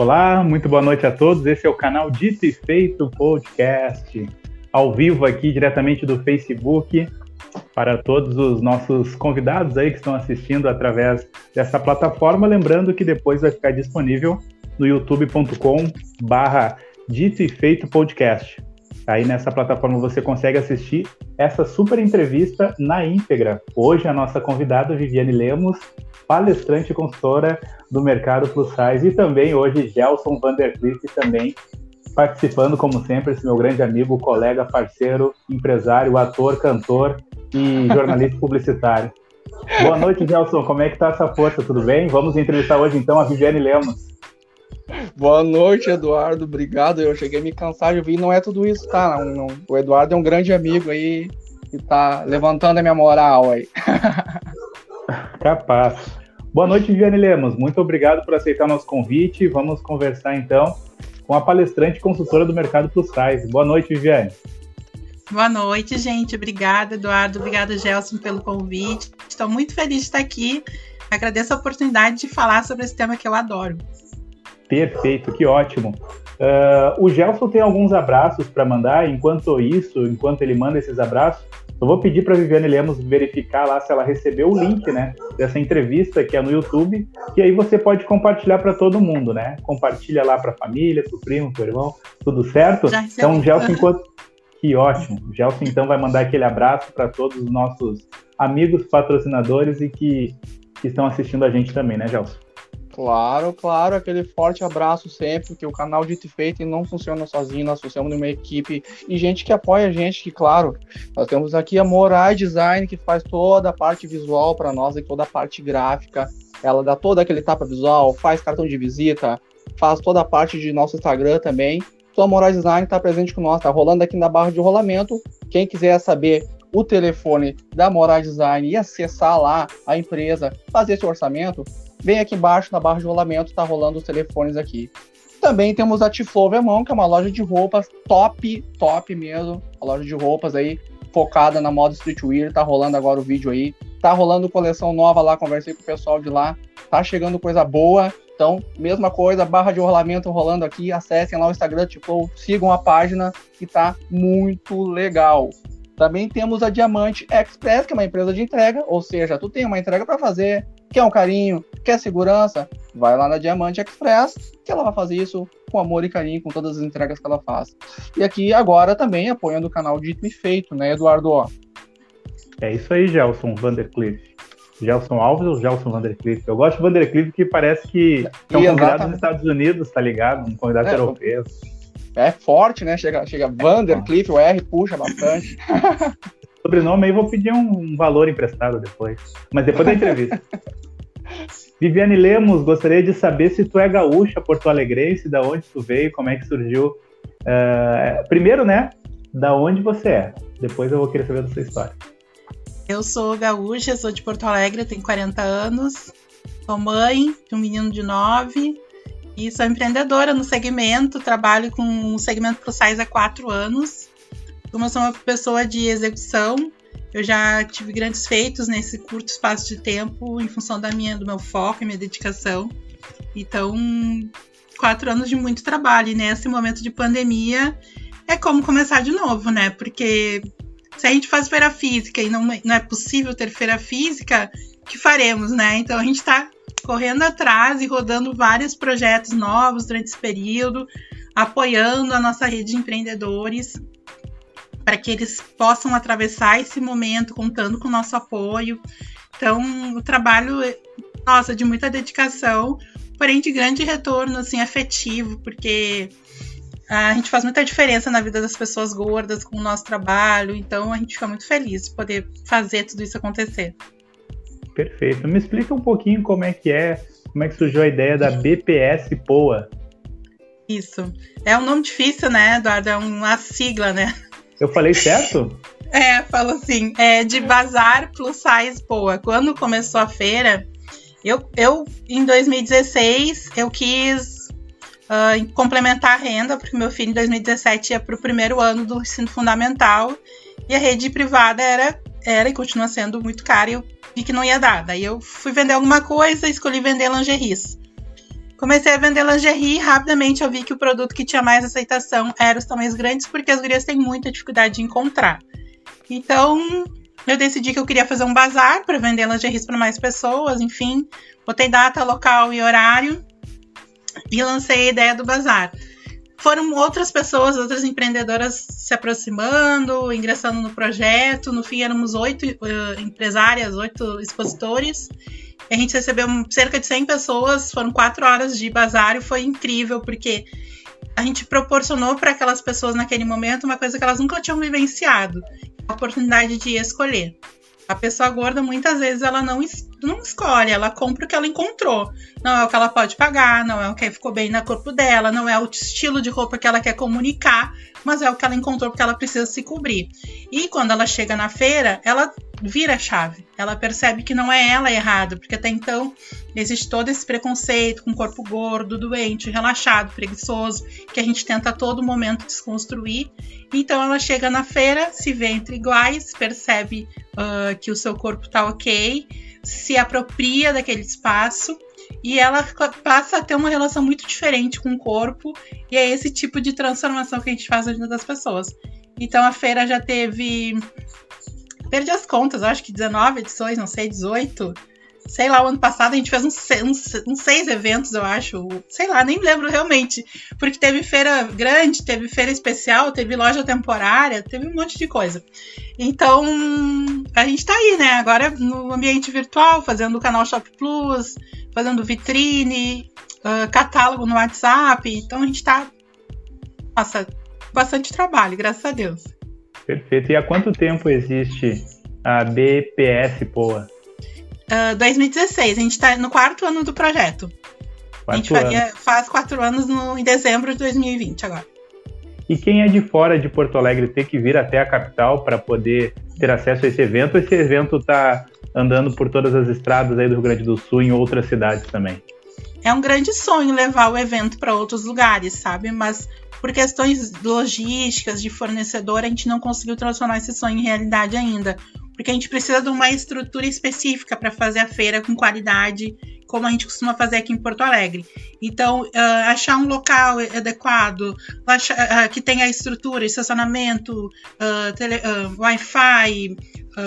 Olá, muito boa noite a todos. Esse é o canal Dito e Feito Podcast, ao vivo aqui diretamente do Facebook, para todos os nossos convidados aí que estão assistindo através dessa plataforma. Lembrando que depois vai ficar disponível no youtube.com/barra Dito e Feito Podcast. Aí nessa plataforma você consegue assistir essa super entrevista na íntegra. Hoje a nossa convidada Viviane Lemos, palestrante e consultora do mercado plus size e também hoje Gelson Vandercliff também participando como sempre esse meu grande amigo, colega, parceiro, empresário, ator, cantor e jornalista publicitário. Boa noite, Gelson. Como é que tá essa força? Tudo bem? Vamos entrevistar hoje então a Viviane Lemos. Boa noite, Eduardo. Obrigado. Eu cheguei a me cansar de ouvir. Não é tudo isso, tá? Não, não. O Eduardo é um grande amigo aí e tá levantando a minha moral aí. Capaz. Boa noite, Viviane Lemos. Muito obrigado por aceitar nosso convite. Vamos conversar então com a palestrante e consultora do mercado plus size. Boa noite, Viviane. Boa noite, gente. Obrigada, Eduardo. Obrigada, Gelson, pelo convite. Estou muito feliz de estar aqui. Agradeço a oportunidade de falar sobre esse tema que eu adoro. Perfeito, que ótimo. Uh, o Gelson tem alguns abraços para mandar. Enquanto isso, enquanto ele manda esses abraços, eu vou pedir para a Viviane Lemos verificar lá se ela recebeu o link, né, dessa entrevista que é no YouTube, e aí você pode compartilhar para todo mundo, né? Compartilha lá para a família, para o primo, para o irmão, tudo certo? Já então, Gelson, enquanto... que ótimo. O Gelson então vai mandar aquele abraço para todos os nossos amigos patrocinadores e que, que estão assistindo a gente também, né, Gelson? Claro, claro, aquele forte abraço sempre, porque o canal Dito e Feito não funciona sozinho, nós funcionamos numa equipe e gente que apoia a gente, que claro, nós temos aqui a Morai Design, que faz toda a parte visual para nós e toda a parte gráfica, ela dá toda aquele tapa visual, faz cartão de visita, faz toda a parte de nosso Instagram também. Então a Morai Design está presente com nós, está rolando aqui na barra de rolamento. Quem quiser saber o telefone da Morai Design e acessar lá a empresa, fazer esse orçamento, Vem aqui embaixo na barra de rolamento, tá rolando os telefones aqui. Também temos a Tiflove à mão, que é uma loja de roupas top, top mesmo. A loja de roupas aí, focada na moda streetwear. Tá rolando agora o vídeo aí. Tá rolando coleção nova lá, conversei com o pessoal de lá. Tá chegando coisa boa. Então, mesma coisa, barra de rolamento rolando aqui. Acessem lá o Instagram, tipo, sigam a página que tá muito legal. Também temos a Diamante Express, que é uma empresa de entrega, ou seja, tu tem uma entrega para fazer, quer um carinho, quer segurança, vai lá na Diamante Express, que ela vai fazer isso com amor e carinho, com todas as entregas que ela faz. E aqui agora também apoiando o canal Dito e Feito, né, Eduardo? É isso aí, Gelson Vandercliff. Gelson Alves ou Gelson Vandercliff? Eu gosto de Vandercliff que parece que é um convidado dos Estados Unidos, tá ligado? Um convidado é, europeu. É forte, né? Chega, chega Vandercliff, o R puxa bastante. Sobrenome aí vou pedir um valor emprestado depois. Mas depois da entrevista. Viviane Lemos, gostaria de saber se tu é gaúcha, porto-alegrense, da onde tu veio, como é que surgiu. Uh, primeiro, né, da onde você é. Depois eu vou querer saber da sua história. Eu sou gaúcha, sou de Porto Alegre, tenho 40 anos, sou mãe de um menino de 9 e sou empreendedora no segmento, trabalho com o segmento Plus Size há 4 anos. Como eu sou uma pessoa de execução, eu já tive grandes feitos nesse curto espaço de tempo em função da minha, do meu foco e minha dedicação. Então, quatro anos de muito trabalho. E nesse momento de pandemia é como começar de novo, né? Porque se a gente faz feira física e não, não é possível ter feira física, que faremos, né? Então a gente está correndo atrás e rodando vários projetos novos durante esse período, apoiando a nossa rede de empreendedores para que eles possam atravessar esse momento contando com o nosso apoio. Então, o trabalho, nossa, de muita dedicação, porém de grande retorno assim afetivo, porque a gente faz muita diferença na vida das pessoas gordas com o nosso trabalho, então a gente fica muito feliz de poder fazer tudo isso acontecer. Perfeito. Me explica um pouquinho como é que é, como é que surgiu a ideia da BPS Poa. Isso. É um nome difícil, né, Eduardo? É uma sigla, né? Eu falei certo? É, falo assim, é de Bazar Plus Size Poa. Quando começou a feira, eu, eu em 2016, eu quis uh, complementar a renda, porque meu filho em 2017 ia para o primeiro ano do ensino fundamental e a rede privada era, era e continua sendo muito cara e eu vi que não ia dar. Daí eu fui vender alguma coisa, escolhi vender lingeries. Comecei a vender lingerie e rapidamente eu vi que o produto que tinha mais aceitação era os tamanhos grandes, porque as gurias têm muita dificuldade de encontrar. Então, eu decidi que eu queria fazer um bazar para vender lingeries para mais pessoas, enfim. Botei data, local e horário e lancei a ideia do bazar. Foram outras pessoas, outras empreendedoras se aproximando, ingressando no projeto. No fim, éramos oito uh, empresárias, oito expositores. A gente recebeu cerca de 100 pessoas, foram quatro horas de bazar e foi incrível, porque a gente proporcionou para aquelas pessoas naquele momento uma coisa que elas nunca tinham vivenciado, a oportunidade de escolher. A pessoa gorda, muitas vezes, ela não, não escolhe, ela compra o que ela encontrou. Não é o que ela pode pagar, não é o que ficou bem no corpo dela, não é o estilo de roupa que ela quer comunicar, mas é o que ela encontrou porque ela precisa se cobrir. E quando ela chega na feira, ela vira a chave. Ela percebe que não é ela errada, porque até então existe todo esse preconceito com corpo gordo, doente, relaxado, preguiçoso, que a gente tenta a todo momento desconstruir. Então ela chega na feira, se vê entre iguais, percebe uh, que o seu corpo está ok, se apropria daquele espaço e ela passa a ter uma relação muito diferente com o corpo, e é esse tipo de transformação que a gente faz na vida das pessoas. Então a feira já teve. Perdi as contas, acho que 19 edições, não sei, 18. Sei lá, o ano passado a gente fez uns, uns, uns seis eventos, eu acho. Sei lá, nem lembro realmente. Porque teve feira grande, teve feira especial, teve loja temporária, teve um monte de coisa. Então, a gente tá aí, né? Agora no ambiente virtual, fazendo o canal Shop Plus, fazendo vitrine, uh, catálogo no WhatsApp. Então a gente está. Nossa, bastante trabalho, graças a Deus. Perfeito. E há quanto tempo existe a BPS Poa? Uh, 2016. A gente está no quarto ano do projeto. Quarto a gente faria, faz quatro anos no, em dezembro de 2020 agora. E quem é de fora de Porto Alegre tem que vir até a capital para poder ter acesso a esse evento? Esse evento está andando por todas as estradas aí do Rio Grande do Sul e em outras cidades também. É um grande sonho levar o evento para outros lugares, sabe? Mas por questões logísticas de fornecedor, a gente não conseguiu transformar esse sonho em realidade ainda. Porque a gente precisa de uma estrutura específica para fazer a feira com qualidade, como a gente costuma fazer aqui em Porto Alegre. Então, uh, achar um local adequado, achar, uh, que tenha estrutura, estacionamento, uh, Wi-Fi,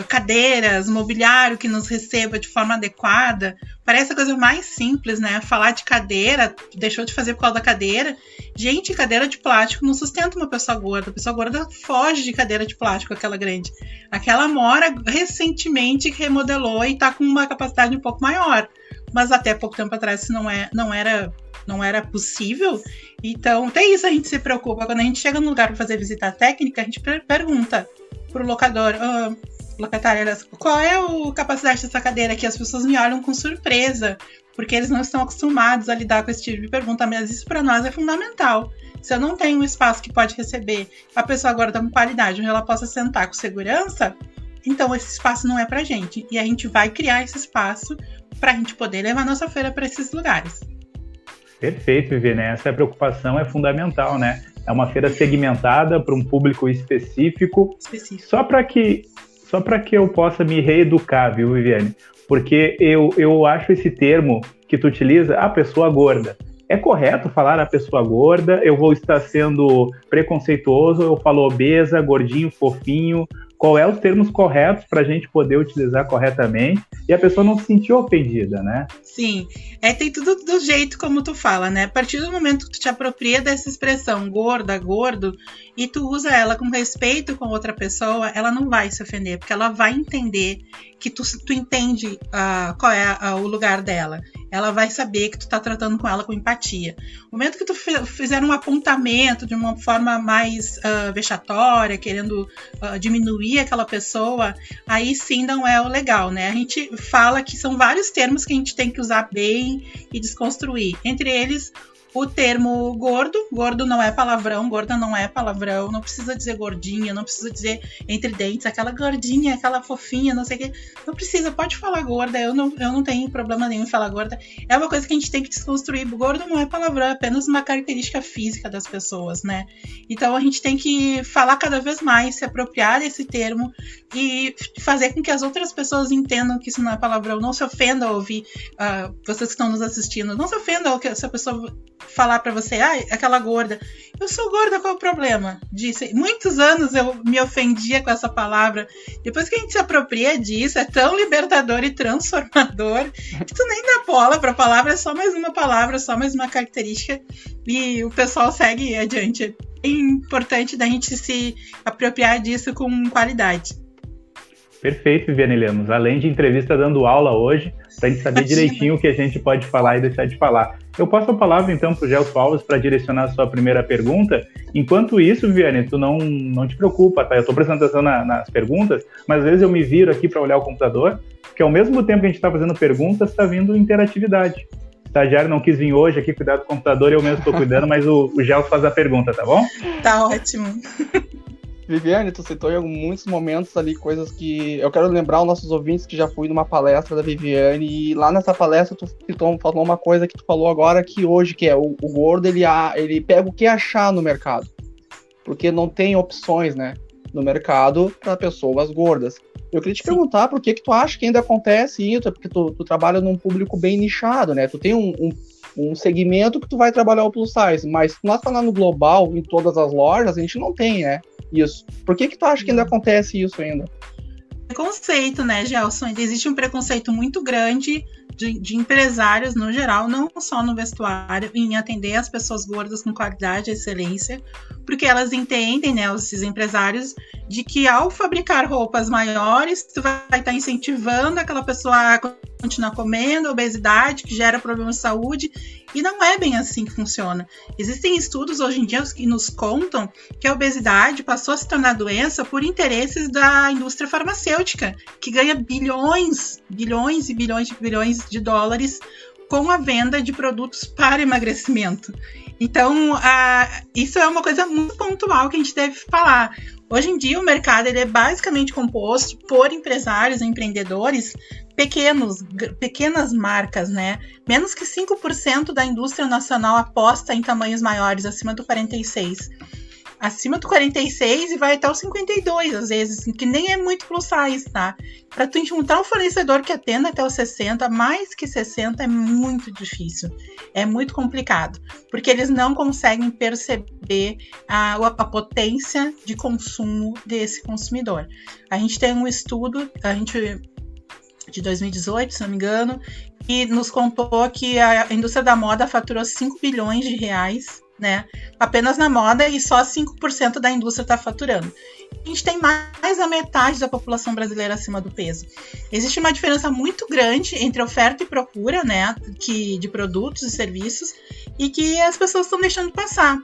cadeiras, mobiliário que nos receba de forma adequada. Parece a coisa mais simples, né? Falar de cadeira, deixou de fazer por causa da cadeira. Gente, cadeira de plástico não sustenta uma pessoa gorda. A pessoa gorda foge de cadeira de plástico, aquela grande. Aquela mora recentemente remodelou e tá com uma capacidade um pouco maior. Mas até pouco tempo atrás isso não, é, não era não era possível. Então, até isso a gente se preocupa. Quando a gente chega no lugar para fazer visita técnica, a gente pergunta pro locador: oh, locatária, qual é a capacidade dessa cadeira aqui? As pessoas me olham com surpresa, porque eles não estão acostumados a lidar com esse tipo de pergunta, mas isso para nós é fundamental. Se eu não tenho um espaço que pode receber a pessoa agora com qualidade, onde ela possa sentar com segurança, então esse espaço não é para gente. E a gente vai criar esse espaço para a gente poder levar nossa feira para esses lugares. Perfeito, Vivi, né? Essa preocupação é fundamental, né? É uma feira segmentada para um público específico, específico. só para que só para que eu possa me reeducar, viu, Viviane? Porque eu, eu acho esse termo que tu utiliza, a pessoa gorda. É correto falar a pessoa gorda? Eu vou estar sendo preconceituoso? Eu falo obesa, gordinho, fofinho? Qual é os termos corretos para a gente poder utilizar corretamente e a pessoa não se sentir ofendida, né? Sim, é, tem tudo do jeito como tu fala, né? A partir do momento que tu te apropria dessa expressão gorda, gordo, e tu usa ela com respeito com outra pessoa, ela não vai se ofender, porque ela vai entender que tu, tu entende uh, qual é uh, o lugar dela ela vai saber que tu tá tratando com ela com empatia. No momento que tu fizer um apontamento de uma forma mais uh, vexatória, querendo uh, diminuir aquela pessoa, aí sim não é o legal, né? A gente fala que são vários termos que a gente tem que usar bem e desconstruir. Entre eles, o termo gordo. Gordo não é palavrão, gorda não é palavrão. Não precisa dizer gordinha, não precisa dizer entre dentes, aquela gordinha, aquela fofinha, não sei o quê. Não precisa, pode falar gorda. Eu não, eu não tenho problema nenhum em falar gorda. É uma coisa que a gente tem que desconstruir. Gordo não é palavrão, é apenas uma característica física das pessoas, né? Então a gente tem que falar cada vez mais, se apropriar desse termo e fazer com que as outras pessoas entendam que isso não é palavrão. Não se ofenda ao ouvir uh, vocês que estão nos assistindo. Não se ofenda que essa pessoa falar para você, ah, aquela gorda. Eu sou gorda, qual é o problema? Disse. Muitos anos eu me ofendia com essa palavra. Depois que a gente se apropria disso, é tão libertador e transformador que tu nem dá bola pra palavra, é só mais uma palavra, só mais uma característica. E o pessoal segue adiante. É importante da gente se apropriar disso com qualidade. Perfeito, Viviane Lemos. Além de entrevista dando aula hoje, para a gente saber direitinho o que a gente pode falar e deixar de falar. Eu passo a palavra então para o Gelson Alves para direcionar a sua primeira pergunta. Enquanto isso, Viviane, tu não, não te preocupa, tá? Eu estou prestando atenção na, nas perguntas, mas às vezes eu me viro aqui para olhar o computador, porque ao mesmo tempo que a gente está fazendo perguntas, está vindo interatividade. O estagiário não quis vir hoje aqui cuidar do computador, eu mesmo estou cuidando, mas o, o Gelson faz a pergunta, tá bom? Tá ótimo. Viviane, tu citou em muitos momentos ali coisas que eu quero lembrar aos nossos ouvintes que já fui numa palestra da Viviane e lá nessa palestra tu citou, falou uma coisa que tu falou agora que hoje que é o, o gordo ele, ele pega o que achar no mercado porque não tem opções, né, no mercado para pessoas gordas. Eu queria te Sim. perguntar por que que tu acha que ainda acontece isso, porque tu, tu trabalha num público bem nichado, né? Tu tem um, um um segmento que tu vai trabalhar o plus size, mas nós falando global em todas as lojas, a gente não tem, né? Isso. Por que que tu acha que ainda acontece isso ainda? Preconceito, né, Gelson? Existe um preconceito muito grande de, de, empresários no geral, não só no vestuário, em atender as pessoas gordas com qualidade e excelência, porque elas entendem, né, esses empresários, de que ao fabricar roupas maiores, tu vai estar tá incentivando aquela pessoa a continuar comendo, obesidade, que gera problemas de saúde, e não é bem assim que funciona. Existem estudos hoje em dia que nos contam que a obesidade passou a se tornar doença por interesses da indústria farmacêutica, que ganha bilhões, bilhões e bilhões de bilhões de dólares com a venda de produtos para emagrecimento. Então, isso é uma coisa muito pontual que a gente deve falar. Hoje em dia, o mercado ele é basicamente composto por empresários empreendedores pequenos, pequenas marcas, né? Menos que 5% da indústria nacional aposta em tamanhos maiores, acima do 46 acima do 46 e vai até o 52, às vezes, que nem é muito plus size, tá? Para tu encontrar um fornecedor que atenda até os 60, mais que 60 é muito difícil. É muito complicado, porque eles não conseguem perceber a, a potência de consumo desse consumidor. A gente tem um estudo, a gente de 2018, se não me engano, que nos contou que a indústria da moda faturou 5 bilhões de reais né? Apenas na moda e só 5% da indústria está faturando. A gente tem mais da metade da população brasileira acima do peso. Existe uma diferença muito grande entre oferta e procura, né, que, de produtos e serviços, e que as pessoas estão deixando passar.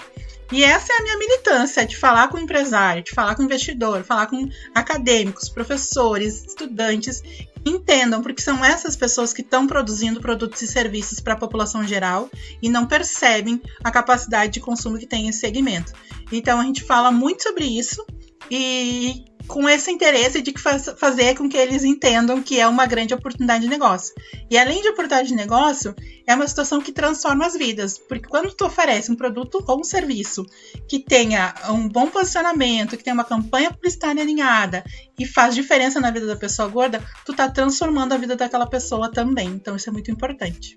E essa é a minha militância, de falar com empresário, de falar com investidor, falar com acadêmicos, professores, estudantes, entendam, porque são essas pessoas que estão produzindo produtos e serviços para a população geral e não percebem a capacidade de consumo que tem esse segmento. Então a gente fala muito sobre isso e com esse interesse de faz, fazer com que eles entendam que é uma grande oportunidade de negócio. E além de oportunidade de negócio, é uma situação que transforma as vidas, porque quando tu oferece um produto ou um serviço que tenha um bom posicionamento, que tenha uma campanha publicitária alinhada e faz diferença na vida da pessoa gorda, tu tá transformando a vida daquela pessoa também. Então isso é muito importante.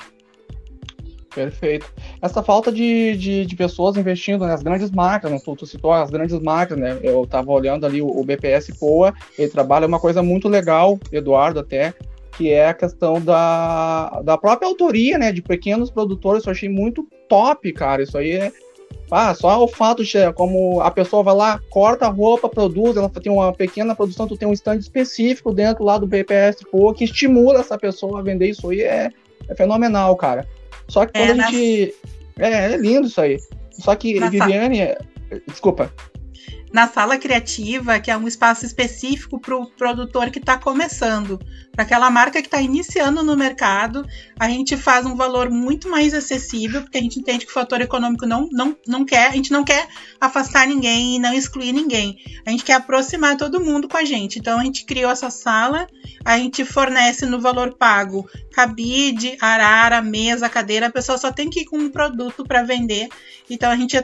Perfeito. Essa falta de, de, de, pessoas investindo nas grandes marcas, né? tu, tu citou as grandes marcas, né? Eu estava olhando ali o, o, BPS Poa, ele trabalha uma coisa muito legal, Eduardo até, que é a questão da, da própria autoria, né? De pequenos produtores, eu achei muito top, cara. Isso aí é. Ah, só o fato de como a pessoa vai lá, corta a roupa, produz, ela tem uma pequena produção, tu tem um stand específico dentro lá do BPS Poa que estimula essa pessoa a vender isso aí, é, é fenomenal, cara. Só que quando é, a gente. É, é lindo isso aí. Só que, Viviane. Desculpa. na sala criativa, que é um espaço específico para o produtor que está começando, para aquela marca que está iniciando no mercado, a gente faz um valor muito mais acessível, porque a gente entende que o fator econômico não, não, não quer, a gente não quer afastar ninguém e não excluir ninguém. A gente quer aproximar todo mundo com a gente. Então a gente criou essa sala, a gente fornece no valor pago cabide, arara, mesa, cadeira, a pessoa só tem que ir com um produto para vender. Então a gente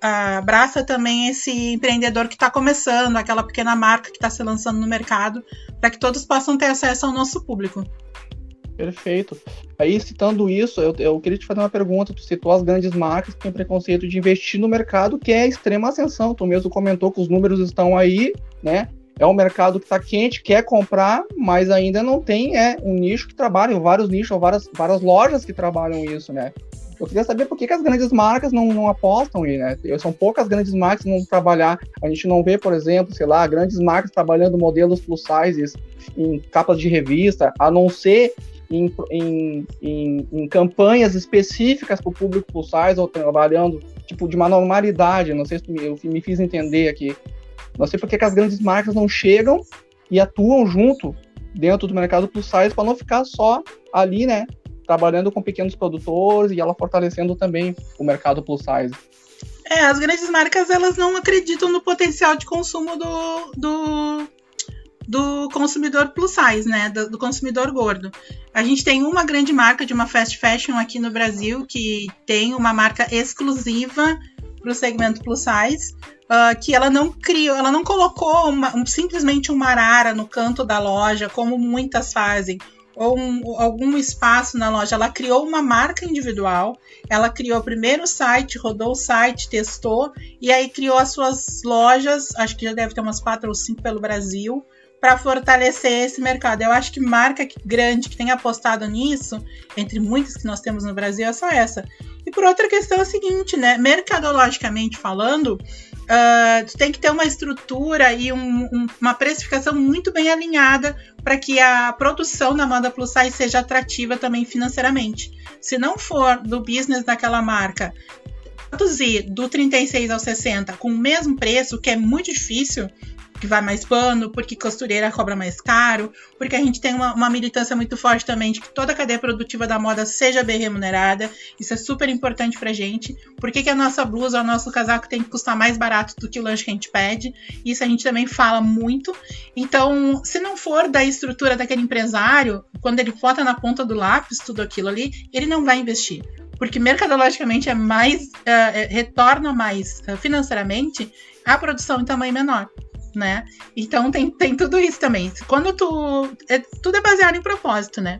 abraça também esse empreendedor que está começando, aquela pequena marca que está se lançando no mercado, para que todos possam ter acesso ao nosso público. Perfeito. Aí, citando isso, eu, eu, queria te fazer uma pergunta. Tu citou as grandes marcas que têm preconceito de investir no mercado, que é extrema ascensão. Tu mesmo comentou que os números estão aí, né? É um mercado que está quente, quer comprar, mas ainda não tem é, um nicho que trabalha, vários nichos, várias, várias lojas que trabalham isso, né? Eu queria saber por que, que as grandes marcas não, não apostam aí, né? São poucas grandes marcas que vão trabalhar. A gente não vê, por exemplo, sei lá, grandes marcas trabalhando modelos plus sizes em capas de revista, a não ser em, em, em, em campanhas específicas para o público plus size ou trabalhando tipo de uma normalidade. Não sei se eu me fiz entender aqui. Não sei por que as grandes marcas não chegam e atuam junto dentro do mercado plus size para não ficar só ali, né, trabalhando com pequenos produtores e ela fortalecendo também o mercado plus size. É, as grandes marcas elas não acreditam no potencial de consumo do, do, do consumidor plus size, né? Do, do, consumidor gordo. A gente tem uma grande marca de uma fast fashion aqui no Brasil que tem uma marca exclusiva para o segmento plus size. Uh, que ela não criou, ela não colocou uma, um, simplesmente uma arara no canto da loja, como muitas fazem, ou um, algum espaço na loja. Ela criou uma marca individual, ela criou primeiro o site, rodou o site, testou, e aí criou as suas lojas, acho que já deve ter umas quatro ou cinco pelo Brasil, para fortalecer esse mercado. Eu acho que marca grande que tem apostado nisso, entre muitas que nós temos no Brasil, é só essa. E por outra questão é a seguinte, né? Mercadologicamente falando, Uh, tu tem que ter uma estrutura e um, um, uma precificação muito bem alinhada para que a produção na moda plus size seja atrativa também financeiramente. Se não for do business daquela marca produzir do 36 ao 60 com o mesmo preço, que é muito difícil, que vai mais pano, porque costureira cobra mais caro, porque a gente tem uma, uma, militância muito forte também de que toda a cadeia produtiva da moda seja bem remunerada. Isso é super importante pra gente. Por que, que a nossa blusa, o nosso casaco tem que custar mais barato do que o lanche que a gente pede? Isso a gente também fala muito. Então, se não for da estrutura daquele empresário, quando ele bota na ponta do lápis tudo aquilo ali, ele não vai investir porque mercadologicamente é mais uh, retorna mais uh, financeiramente a produção em tamanho menor né? Então tem, tem tudo isso também. Quando tu. É, tudo é baseado em propósito, né?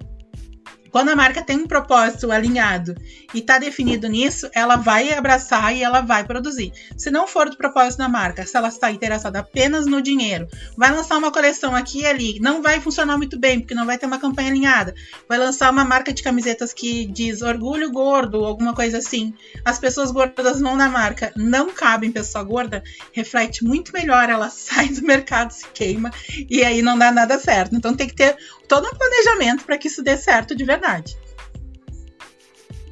Quando a marca tem um propósito alinhado e está definido nisso, ela vai abraçar e ela vai produzir. Se não for do propósito da marca, se ela está interessada apenas no dinheiro, vai lançar uma coleção aqui e ali, não vai funcionar muito bem, porque não vai ter uma campanha alinhada. Vai lançar uma marca de camisetas que diz orgulho gordo, alguma coisa assim. As pessoas gordas vão na marca, não cabem pessoa gorda, reflete muito melhor, ela sai do mercado, se queima e aí não dá nada certo. Então tem que ter todo um planejamento para que isso dê certo de verdade.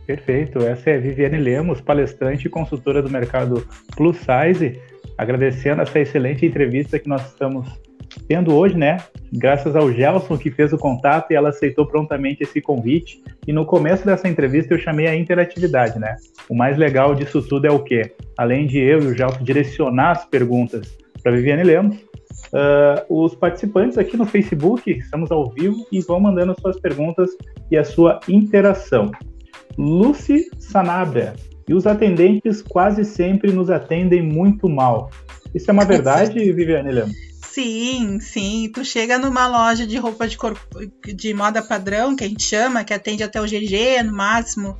Perfeito. Essa é Viviane Lemos, palestrante e consultora do mercado Plus Size, agradecendo essa excelente entrevista que nós estamos tendo hoje, né? Graças ao Gelson que fez o contato e ela aceitou prontamente esse convite. E no começo dessa entrevista eu chamei a interatividade, né? O mais legal disso tudo é o quê? Além de eu e o Gelson direcionar as perguntas para Viviane Lemos, Uh, os participantes aqui no Facebook, estamos ao vivo e vão mandando suas perguntas e a sua interação. Lucy Sanabria, e os atendentes quase sempre nos atendem muito mal. Isso é uma verdade, Viviane Lemos? Sim, sim. Tu chega numa loja de roupa de, corpo, de moda padrão, que a gente chama, que atende até o GG, no máximo,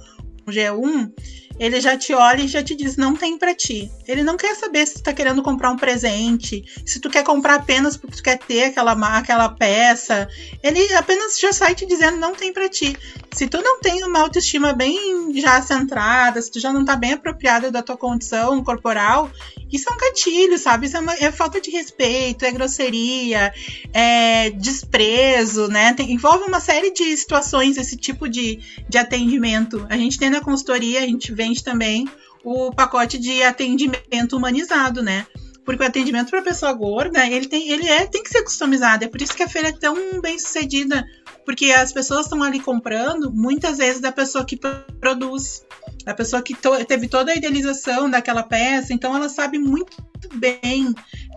o G1, ele já te olha e já te diz não tem para ti. Ele não quer saber se tu tá querendo comprar um presente, se tu quer comprar apenas porque tu quer ter aquela aquela peça. Ele apenas já sai te dizendo não tem para ti. Se tu não tem uma autoestima bem já centrada, se tu já não tá bem apropriada da tua condição corporal, isso é um gatilho, sabe? Isso é, uma, é falta de respeito, é grosseria, é desprezo, né? Tem, envolve uma série de situações esse tipo de, de atendimento. A gente tem na consultoria, a gente vende também o pacote de atendimento humanizado, né? porque o atendimento para pessoa gorda, ele tem, ele é, tem que ser customizado. É por isso que a feira é tão bem sucedida, porque as pessoas estão ali comprando muitas vezes da pessoa que produz, a pessoa que to, teve toda a idealização daquela peça, então ela sabe muito bem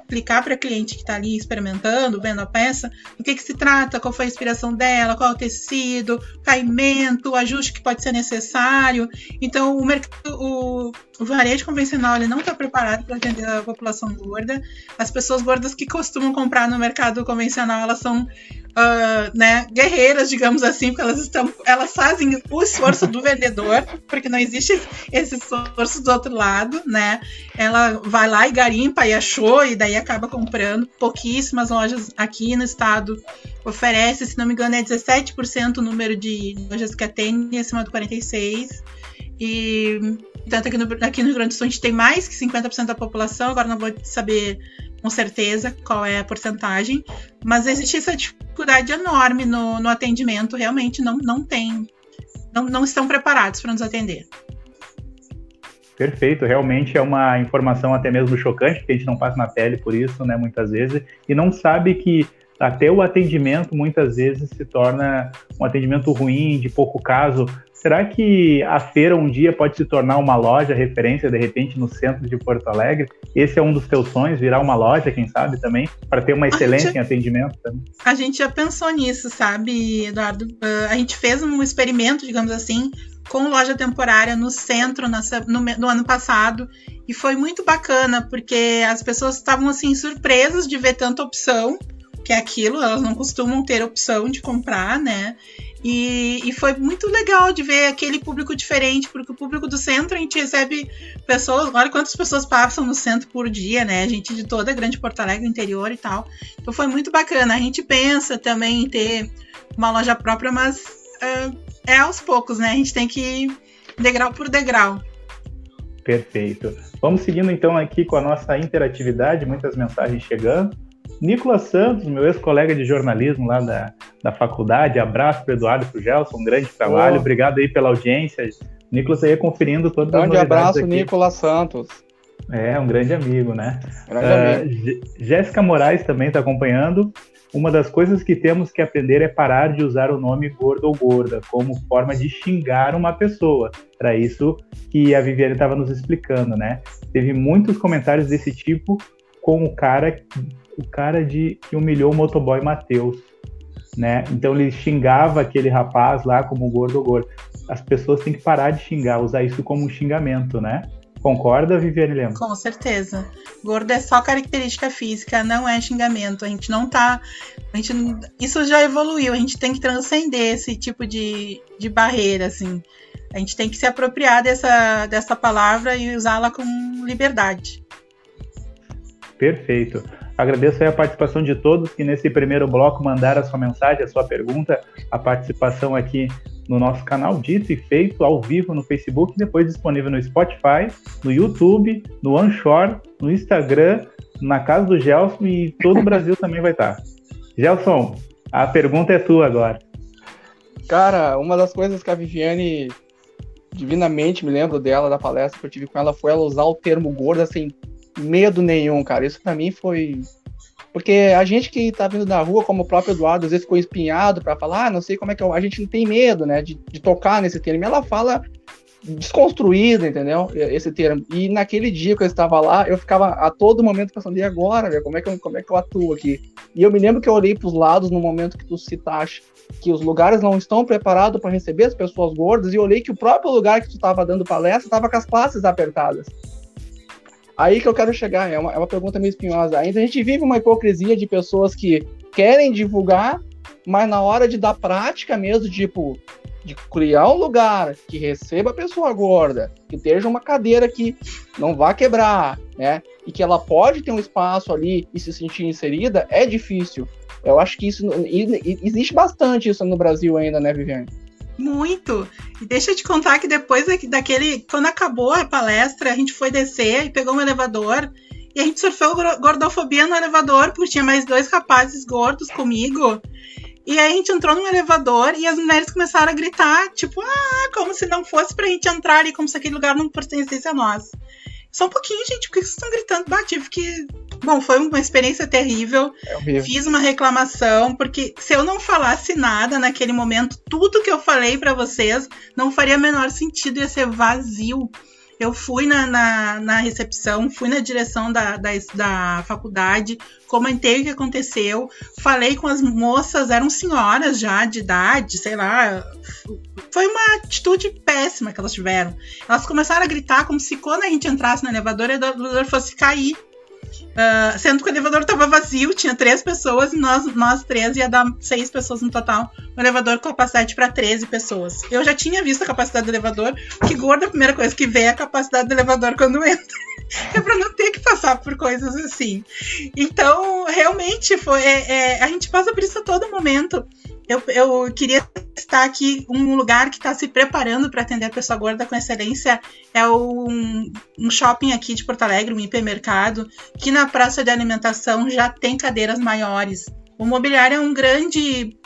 explicar para a cliente que está ali experimentando, vendo a peça, o que, que se trata, qual foi a inspiração dela, qual é o tecido, caimento, o ajuste que pode ser necessário. Então, o, mercado, o varejo convencional ele não está preparado para atender a população gorda. As pessoas gordas que costumam comprar no mercado convencional, elas são uh, né, guerreiras, digamos assim, porque elas estão, elas fazem o esforço do vendedor, porque não existe esse esforço do outro lado, né? Ela vai lá e garimpa e achou e daí acaba comprando. Pouquíssimas lojas aqui no estado oferecem, se não me engano, é 17% o número de lojas que atendem acima do 46. E tanto aqui no, aqui no Rio Grande do Sul a gente tem mais que 50% da população, agora não vou saber com certeza qual é a porcentagem, mas existe essa dificuldade enorme no, no atendimento, realmente não, não tem, não, não estão preparados para nos atender. Perfeito, realmente é uma informação até mesmo chocante, porque a gente não passa na pele por isso, né, muitas vezes, e não sabe que até o atendimento muitas vezes se torna um atendimento ruim, de pouco caso. Será que a feira um dia pode se tornar uma loja referência, de repente, no centro de Porto Alegre? Esse é um dos teus sonhos, virar uma loja, quem sabe, também, para ter uma excelência gente, em atendimento? Também. A gente já pensou nisso, sabe, Eduardo? Uh, a gente fez um experimento, digamos assim, com loja temporária no centro no, no, ano passado e foi muito bacana porque as pessoas estavam assim surpresas de ver tanta opção que é aquilo, elas não costumam ter opção de comprar, né? E, e, foi muito legal de ver aquele público diferente, porque o público do centro a gente recebe pessoas, olha quantas pessoas passam no centro por dia, né? A gente de toda a grande Porto Alegre, interior e tal. Então foi muito bacana. A gente pensa também em ter uma loja própria, mas uh, é aos poucos, né? A gente tem que ir degrau por degrau. Perfeito. Vamos seguindo então aqui com a nossa interatividade, muitas mensagens chegando. Nicolas Santos, meu ex-colega de jornalismo lá da, da faculdade, abraço para Eduardo e para o Gelson, um grande trabalho, oh. obrigado aí pela audiência. Nicolas aí conferindo todas grande as novidades abraço, aqui. Nicolas Santos. É, um grande amigo, né? Grande uh, Jéssica Moraes também está acompanhando. Uma das coisas que temos que aprender é parar de usar o nome gordo ou gorda como forma de xingar uma pessoa. Para isso que a Viviane estava nos explicando, né? Teve muitos comentários desse tipo com o cara o cara de que humilhou o motoboy Matheus, né? Então ele xingava aquele rapaz lá como gordo gordo. As pessoas têm que parar de xingar, usar isso como um xingamento, né? Concorda, Viviane Lemos? Com certeza. Gordo é só característica física, não é xingamento. A gente não tá. A gente, isso já evoluiu, a gente tem que transcender esse tipo de, de barreira, assim. A gente tem que se apropriar dessa, dessa palavra e usá-la com liberdade. Perfeito. Agradeço a participação de todos que nesse primeiro bloco mandaram a sua mensagem, a sua pergunta, a participação aqui no nosso canal Dito e Feito, ao vivo no Facebook, depois disponível no Spotify, no YouTube, no Onshore, no Instagram, na casa do Gelson e todo o Brasil também vai estar. Gelson, a pergunta é tua agora. Cara, uma das coisas que a Viviane divinamente me lembro dela, da palestra que eu tive com ela, foi ela usar o termo gorda sem medo nenhum, cara. Isso para mim foi. Porque a gente que tá vindo da rua, como o próprio Eduardo, às vezes ficou espinhado para falar, ah, não sei como é que eu... a gente não tem medo, né, de, de tocar nesse termo. Ela fala desconstruída, entendeu? Esse termo. E naquele dia que eu estava lá, eu ficava a todo momento pensando, e agora, como é que eu, como é que eu atuo aqui? E eu me lembro que eu olhei para os lados no momento que tu citaste que os lugares não estão preparados para receber as pessoas gordas, e olhei que o próprio lugar que tu estava dando palestra estava com as classes apertadas. Aí que eu quero chegar, é uma, é uma pergunta meio espinhosa. Ainda a gente vive uma hipocrisia de pessoas que querem divulgar, mas na hora de dar prática mesmo, tipo, de criar um lugar que receba a pessoa gorda, que esteja uma cadeira que não vá quebrar, né? E que ela pode ter um espaço ali e se sentir inserida, é difícil. Eu acho que isso existe bastante isso no Brasil ainda, né, Viviane? Muito. E deixa eu te contar que depois daquele. Quando acabou a palestra, a gente foi descer e pegou um elevador. E a gente surfou gordofobia no elevador, porque tinha mais dois rapazes gordos comigo. E aí a gente entrou no elevador e as mulheres começaram a gritar, tipo, ah, como se não fosse pra gente entrar ali, como se aquele lugar não pertencesse a nós. Só um pouquinho, gente, por que vocês estão gritando? Bah, tive que. Bom, foi uma experiência terrível. É Fiz uma reclamação, porque se eu não falasse nada naquele momento, tudo que eu falei para vocês não faria menor sentido, ia ser vazio. Eu fui na, na, na recepção, fui na direção da, da, da, faculdade, comentei o que aconteceu, falei com as moças, eram senhoras já de idade, sei lá. Foi uma atitude péssima que elas tiveram. Elas começaram a gritar como se quando a gente entrasse no elevador, o elevador fosse cair. Uh, sendo que o elevador estava vazio, tinha três pessoas e nós, nós três ia dar seis pessoas no total. O elevador com capacidade para 13 pessoas. Eu já tinha visto a capacidade do elevador, que gorda a primeira coisa que vê é a capacidade do elevador quando entra. é para não ter que passar por coisas assim. Então, realmente, foi, é, é, a gente passa por isso a todo momento. Eu, eu queria estar aqui um lugar que está se preparando para atender a pessoa gorda com excelência. É um, um, shopping aqui de Porto Alegre, um hipermercado, que na praça de alimentação já tem cadeiras maiores. O mobiliário é um grande.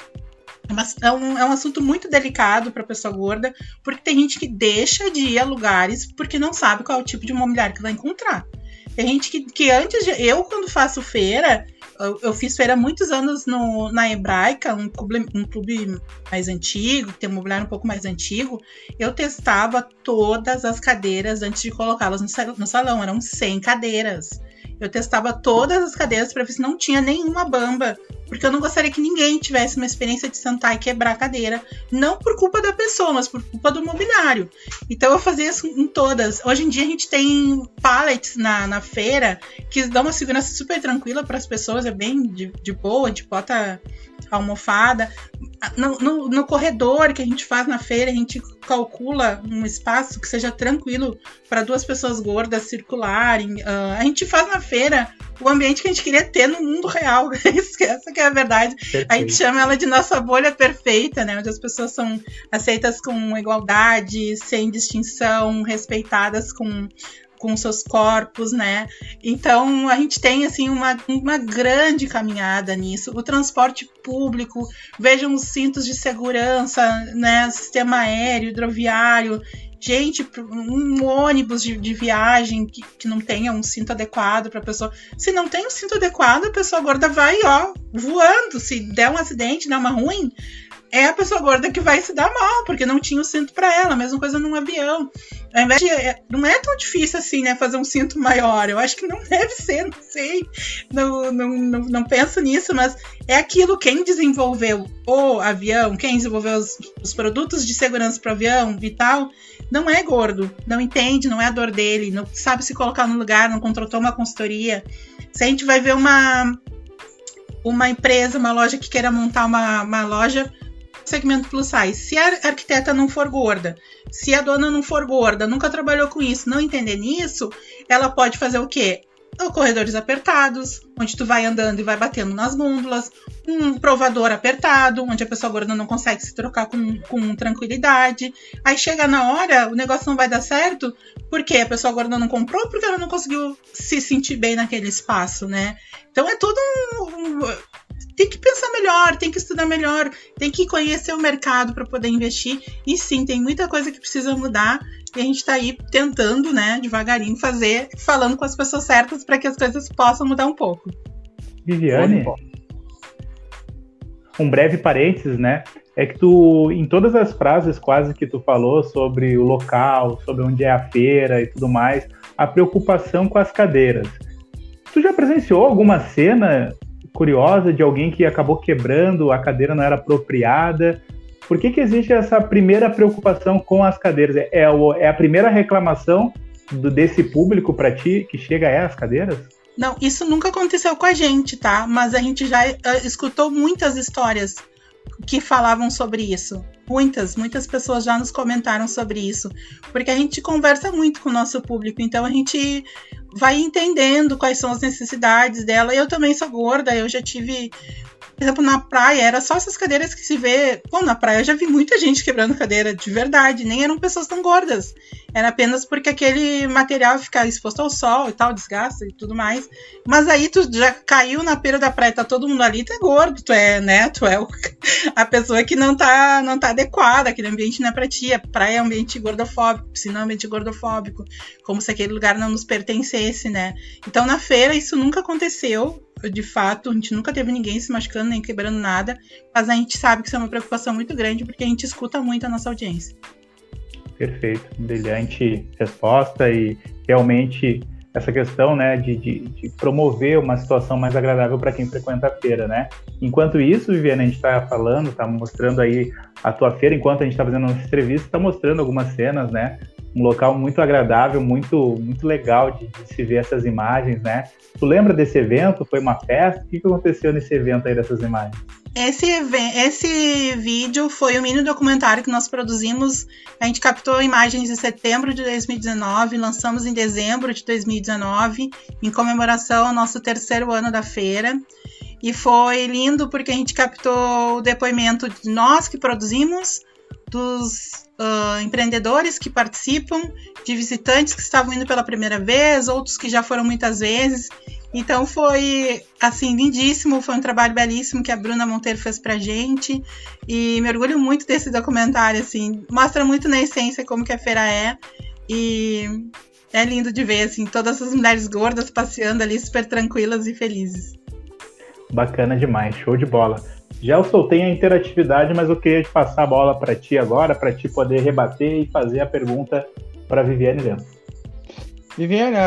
É um, é um assunto muito delicado para a pessoa gorda, porque tem gente que deixa de ir a lugares porque não sabe qual é o tipo de mobiliário que vai encontrar. Tem gente que, que antes de. Eu, quando faço feira, eu, eu fiz feira muitos anos no, na Hebraica, um clube, um clube mais antigo, tem um mobiliário um pouco mais antigo. Eu testava todas as cadeiras antes de colocá-las no, no salão. Eram 100 cadeiras. Eu testava todas as cadeiras para ver se não tinha nenhuma bamba, porque eu não gostaria que ninguém tivesse uma experiência de sentar e quebrar a cadeira, não por culpa da pessoa, mas por culpa do mobiliário. Então eu fazia isso em todas. Hoje em dia a gente tem pallets na, na feira que dão uma segurança super tranquila para as pessoas, é bem de, de boa, gente bota almofada. No, no, no, corredor que a gente faz na feira, a gente calcula um espaço que seja tranquilo para duas pessoas gordas circularem. Uh, a gente faz na feira o ambiente que a gente queria ter no mundo real. Essa que é a verdade. Perfeito. A gente chama ela de nossa bolha perfeita, né? Onde as pessoas são aceitas com igualdade, sem distinção, respeitadas com com seus corpos, né? Então a gente tem assim uma, uma grande caminhada nisso. O transporte público, vejam os cintos de segurança, né? Sistema aéreo, hidroviário. Gente, um ônibus de, de viagem que, que não tenha um cinto adequado para a pessoa. Se não tem um cinto adequado, a pessoa gorda vai, ó, voando. Se der um acidente, dá uma ruim, é a pessoa gorda que vai se dar mal, porque não tinha o cinto para ela. Mesma coisa num avião. Ao invés de, é, não é tão difícil assim, né, fazer um cinto maior. Eu acho que não deve ser, não sei. Não, não, não, não penso nisso, mas é aquilo. Quem desenvolveu o avião, quem desenvolveu os, os produtos de segurança para o avião e tal, não é gordo. Não entende, não é a dor dele, não sabe se colocar no lugar, não contratou uma consultoria. Se a gente vai ver uma, uma empresa, uma loja que queira montar uma, uma loja segmento plus size. Se a arquiteta não for gorda, se a dona não for gorda, nunca trabalhou com isso, não entender nisso, ela pode fazer o quê? Corredores apertados, onde tu vai andando e vai batendo nas gôndolas, um provador apertado, onde a pessoa gorda não consegue se trocar com, com tranquilidade. Aí chega na hora, o negócio não vai dar certo, porque a pessoa gorda não comprou, porque ela não conseguiu se sentir bem naquele espaço, né? Então é tudo um, um tem que pensar melhor, tem que estudar melhor, tem que conhecer o mercado para poder investir. E sim, tem muita coisa que precisa mudar. E a gente está aí tentando, né, devagarinho fazer, falando com as pessoas certas para que as coisas possam mudar um pouco. Viviane, um breve parênteses, né? É que tu, em todas as frases quase que tu falou sobre o local, sobre onde é a feira e tudo mais, a preocupação com as cadeiras. Tu já presenciou alguma cena curiosa de alguém que acabou quebrando, a cadeira não era apropriada. Por que, que existe essa primeira preocupação com as cadeiras? É, é, é a primeira reclamação do, desse público para ti que chega a as cadeiras? Não, isso nunca aconteceu com a gente, tá? Mas a gente já uh, escutou muitas histórias que falavam sobre isso. Muitas, muitas pessoas já nos comentaram sobre isso. Porque a gente conversa muito com o nosso público, então a gente vai entendendo quais são as necessidades dela. Eu também sou gorda, eu já tive por exemplo, na praia, era só essas cadeiras que se vê. Bom, na praia eu já vi muita gente quebrando cadeira de verdade, nem eram pessoas tão gordas. Era apenas porque aquele material fica exposto ao sol e tal, desgasta e tudo mais. Mas aí tu já caiu na pera da praia, tá todo mundo ali, tu é gordo, tu é, né? Tu é o, a pessoa que não tá, não tá adequada, aquele ambiente não é pra ti. A praia é um ambiente gordofóbico, piscina é ambiente gordofóbico, como se aquele lugar não nos pertencesse, né? Então na feira isso nunca aconteceu de fato, a gente nunca teve ninguém se machucando nem quebrando nada, mas a gente sabe que isso é uma preocupação muito grande porque a gente escuta muito a nossa audiência. Perfeito, brilhante resposta e realmente essa questão né, de, de, de promover uma situação mais agradável para quem frequenta a feira, né? Enquanto isso, Viviane, a gente está falando, está mostrando aí a tua feira, enquanto a gente está fazendo a nossa entrevista, está mostrando algumas cenas, né? Um local muito agradável, muito muito legal de, de se ver essas imagens, né? Tu lembra desse evento? Foi uma festa? O que aconteceu nesse evento aí dessas imagens? Esse, esse vídeo foi o mini documentário que nós produzimos. A gente captou imagens em setembro de 2019, lançamos em dezembro de 2019, em comemoração ao nosso terceiro ano da feira. E foi lindo porque a gente captou o depoimento de nós que produzimos, dos uh, empreendedores que participam, de visitantes que estavam indo pela primeira vez, outros que já foram muitas vezes. Então foi assim lindíssimo, foi um trabalho belíssimo que a Bruna Monteiro fez pra gente e me orgulho muito desse documentário assim, mostra muito na essência como que a feira é e é lindo de ver assim todas as mulheres gordas passeando ali super tranquilas e felizes. Bacana demais, show de bola. Já eu soltei a interatividade, mas eu queria te passar a bola para ti agora, para ti poder rebater e fazer a pergunta para Viviane Leandro. Viviane,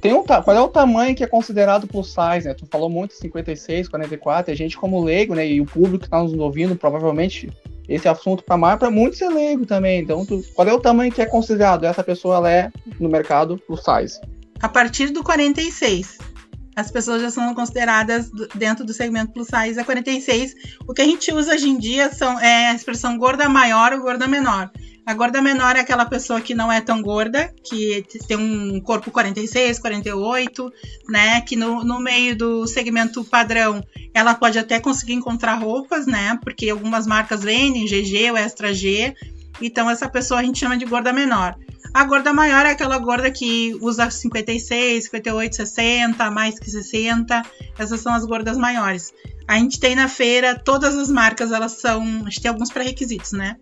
tem um, qual é o tamanho que é considerado plus size, né? Tu falou muito 56, 44, a gente como leigo, né, e o público que está nos ouvindo, provavelmente esse assunto para mais para muitos é leigo também. Então, tu, qual é o tamanho que é considerado? Essa pessoa ela é no mercado plus size. A partir do 46 as pessoas já são consideradas dentro do segmento plus size a 46. O que a gente usa hoje em dia são, é a expressão gorda maior ou gorda menor. A gorda menor é aquela pessoa que não é tão gorda, que tem um corpo 46, 48, né? Que no, no meio do segmento padrão ela pode até conseguir encontrar roupas, né? Porque algumas marcas vendem GG ou Extra G. Então, essa pessoa a gente chama de gorda menor. A gorda maior é aquela gorda que usa 56, 58, 60, mais que 60. Essas são as gordas maiores. A gente tem na feira, todas as marcas, elas são. A gente tem alguns pré-requisitos, né?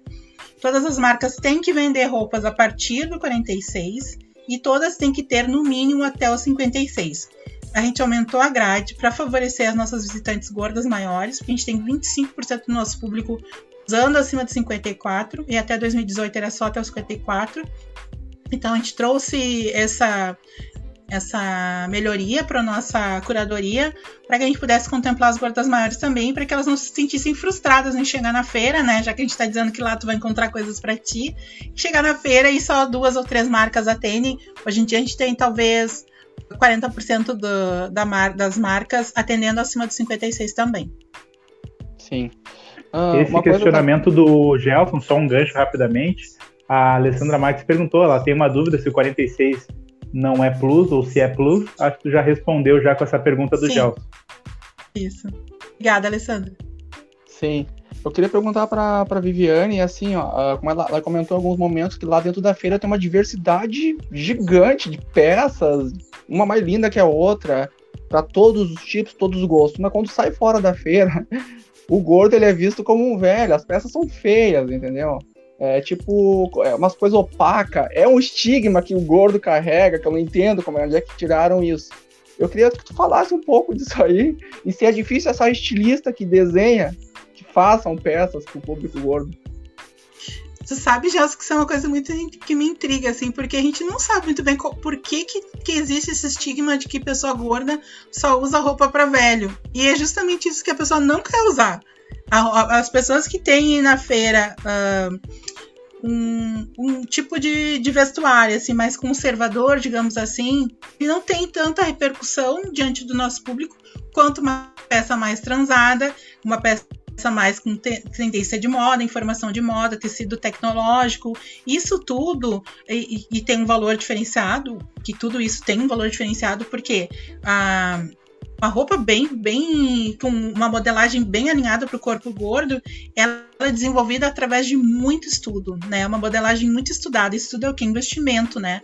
Todas as marcas têm que vender roupas a partir do 46 e todas têm que ter no mínimo até o 56. A gente aumentou a grade para favorecer as nossas visitantes gordas maiores, porque a gente tem 25% do nosso público usando acima de 54 e até 2018 era só até os 54. Então a gente trouxe essa essa melhoria para nossa curadoria, para que a gente pudesse contemplar as gordas maiores também, para que elas não se sentissem frustradas em chegar na feira, né? Já que a gente está dizendo que lá tu vai encontrar coisas para ti, chegar na feira e só duas ou três marcas atendem. Hoje em dia a gente tem talvez 40% do, da mar, das marcas atendendo acima de 56 também. Sim. Ah, Esse questionamento do Gelson, só um gancho rapidamente. A Alessandra Marques perguntou, ela tem uma dúvida se o 46 não é plus ou se é plus. Acho que tu já respondeu já com essa pergunta do Sim. Gelson. Isso. Obrigada, Alessandra. Sim. Eu queria perguntar para a Viviane, assim, ó, ah, como ela, ela, comentou em alguns momentos que lá dentro da feira tem uma diversidade gigante de peças, uma mais linda que a outra, para todos os tipos, todos os gostos. Mas quando sai fora da feira, o gordo ele é visto como um velho, as peças são feias, entendeu? É tipo, é umas coisas opacas. É um estigma que o gordo carrega, que eu não entendo como é, onde é que tiraram isso. Eu queria que tu falasse um pouco disso aí. E se é difícil essa estilista que desenha, que façam peças pro público gordo. Tu sabe, Gelson, que isso é uma coisa muito que me intriga, assim, porque a gente não sabe muito bem por que, que, que existe esse estigma de que pessoa gorda só usa roupa para velho. E é justamente isso que a pessoa não quer usar. As pessoas que têm na feira uh, um, um, tipo de, de, vestuário assim mais conservador, digamos assim, e não tem tanta repercussão diante do nosso público quanto uma peça mais transada, uma peça mais com tendência de moda, informação de moda, tecido tecnológico, isso tudo e, e, tem um valor diferenciado, que tudo isso tem um valor diferenciado porque a uma roupa bem, bem, com uma modelagem bem alinhada para o corpo gordo, ela é desenvolvida através de muito estudo, né? Uma modelagem muito estudada. Estudo é o que? Investimento, né?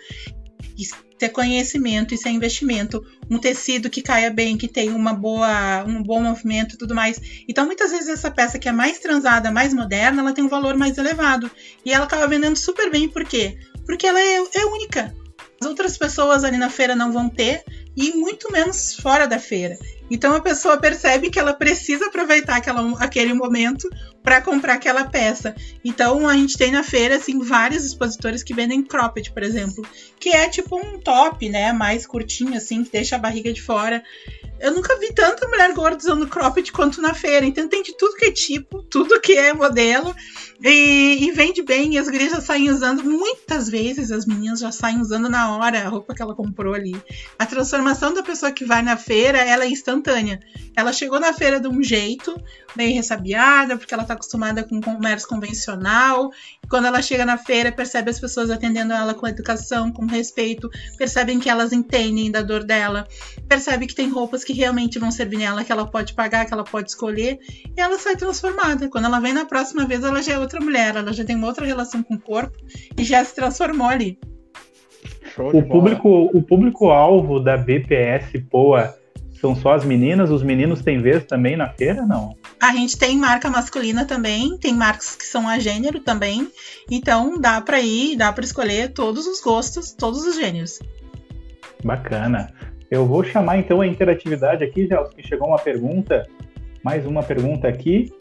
É conhecimento, isso é investimento. Um tecido que caia bem, que tenha uma boa, um bom movimento e tudo mais. Então, muitas vezes, essa peça que é mais transada, mais moderna, ela tem um valor mais elevado. E ela acaba vendendo super bem, por quê? Porque ela é, é única. As outras pessoas ali na feira não vão ter, e muito menos fora da feira. Então a pessoa percebe que ela precisa aproveitar aquela, aquele momento para comprar aquela peça. Então a gente tem na feira assim vários expositores que vendem cropped, por exemplo, que é tipo um top, né, mais curtinho assim, que deixa a barriga de fora. Eu nunca vi tanta mulher gorda usando cropped quanto na feira. Então tem de tudo que é tipo, tudo que é modelo. E, e vende bem. E as gurias já saem usando. Muitas vezes as meninas já saem usando na hora a roupa que ela comprou ali. A transformação da pessoa que vai na feira, ela é instantânea. Ela chegou na feira de um jeito, meio ressabiada, porque ela está acostumada com comércio convencional. Quando ela chega na feira, percebe as pessoas atendendo ela com educação, com respeito, percebem que elas entendem da dor dela, percebe que tem roupas que realmente vão servir nela, que ela pode pagar, que ela pode escolher, e ela sai transformada. Quando ela vem na próxima vez, ela já é outra mulher, ela já tem uma outra relação com o corpo e já se transformou ali. O público, o público alvo da BPS Poa são só as meninas? Os meninos têm vez também na feira, não? A gente tem marca masculina também, tem marcas que são a gênero também. Então dá para ir, dá para escolher todos os gostos, todos os gêneros. Bacana. Eu vou chamar então a interatividade aqui, Gelson, que chegou uma pergunta, mais uma pergunta aqui.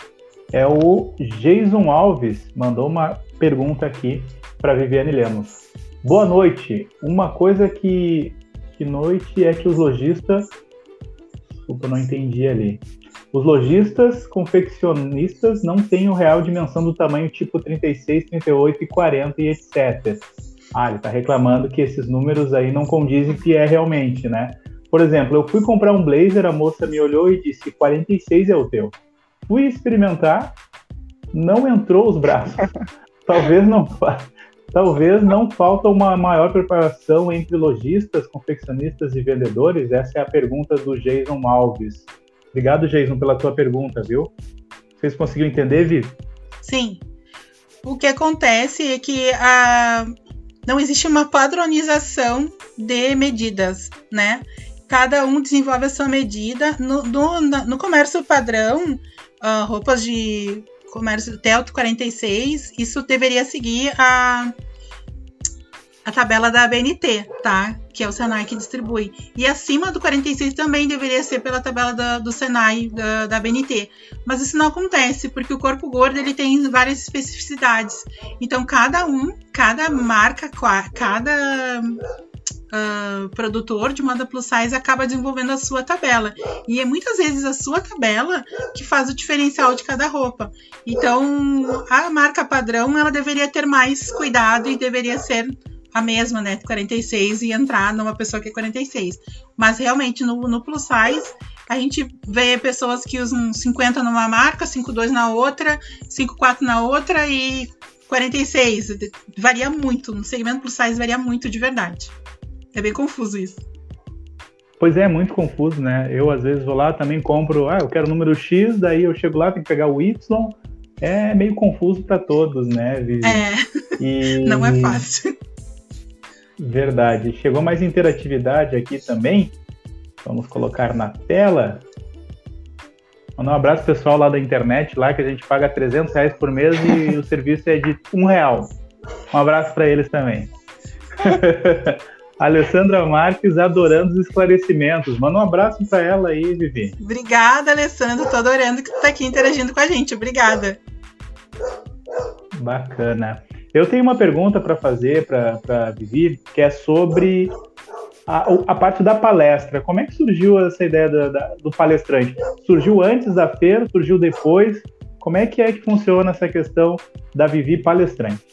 É o Jason Alves, mandou uma pergunta aqui para Viviane Lemos. Boa noite. Uma coisa que, que noite é que os lojistas Desculpa, não entendi ali. Os lojistas confeccionistas não têm o real dimensão do tamanho tipo 36, 38 e 40 e etc. Ah, ele está reclamando que esses números aí não condizem que é realmente, né? Por exemplo, eu fui comprar um blazer, a moça me olhou e disse 46 é o teu. Fui experimentar, não entrou os braços. Talvez não Talvez não falta uma maior preparação entre lojistas, confeccionistas e vendedores? Essa é a pergunta do Jason Alves. Obrigado, Jason, pela tua pergunta, viu? Vocês conseguiram entender, Vi? Sim. O que acontece é que a... não existe uma padronização de medidas, né? Cada um desenvolve a sua medida. No, no, no comércio padrão, uh, roupas de comércio Telto 46, isso deveria seguir a, a tabela da BNT, tá? Que é o Senai que distribui. E acima do 46 também deveria ser pela tabela da, do Senai, da, da BNT. Mas isso não acontece, porque o corpo gordo ele tem várias especificidades. Então, cada um, cada marca, cada uh, produtor de moda plus size acaba desenvolvendo a sua tabela. E é muitas vezes a sua tabela que faz o diferencial de cada roupa. Então, a marca padrão ela deveria ter mais cuidado e deveria ser a mesma, né? 46 e entrar numa pessoa que é 46. Mas realmente no, no plus size a gente vê pessoas que usam 50 numa marca, 52 na outra, 54 na outra e 46. Varia muito. No segmento plus size varia muito de verdade. É bem confuso isso. Pois é, é muito confuso, né? Eu às vezes vou lá, também compro, ah, eu quero o número X, daí eu chego lá, tenho que pegar o Y. É meio confuso para todos, né, Vivi? É. E... Não é fácil. Verdade. Chegou mais interatividade aqui também. Vamos colocar na tela. Mandar um abraço pessoal lá da internet, lá que a gente paga 300 reais por mês e o serviço é de um real. Um abraço para eles também. Alessandra Marques adorando os esclarecimentos. Manda um abraço para ela aí, Vivi. Obrigada, Alessandra. Tô adorando que tu tá aqui interagindo com a gente. Obrigada. Bacana. Eu tenho uma pergunta para fazer para Vivi, que é sobre a, a, parte da palestra. Como é que surgiu essa ideia da, da, do palestrante? Surgiu antes da feira? Surgiu depois? Como é que é que funciona essa questão da Vivi palestrante?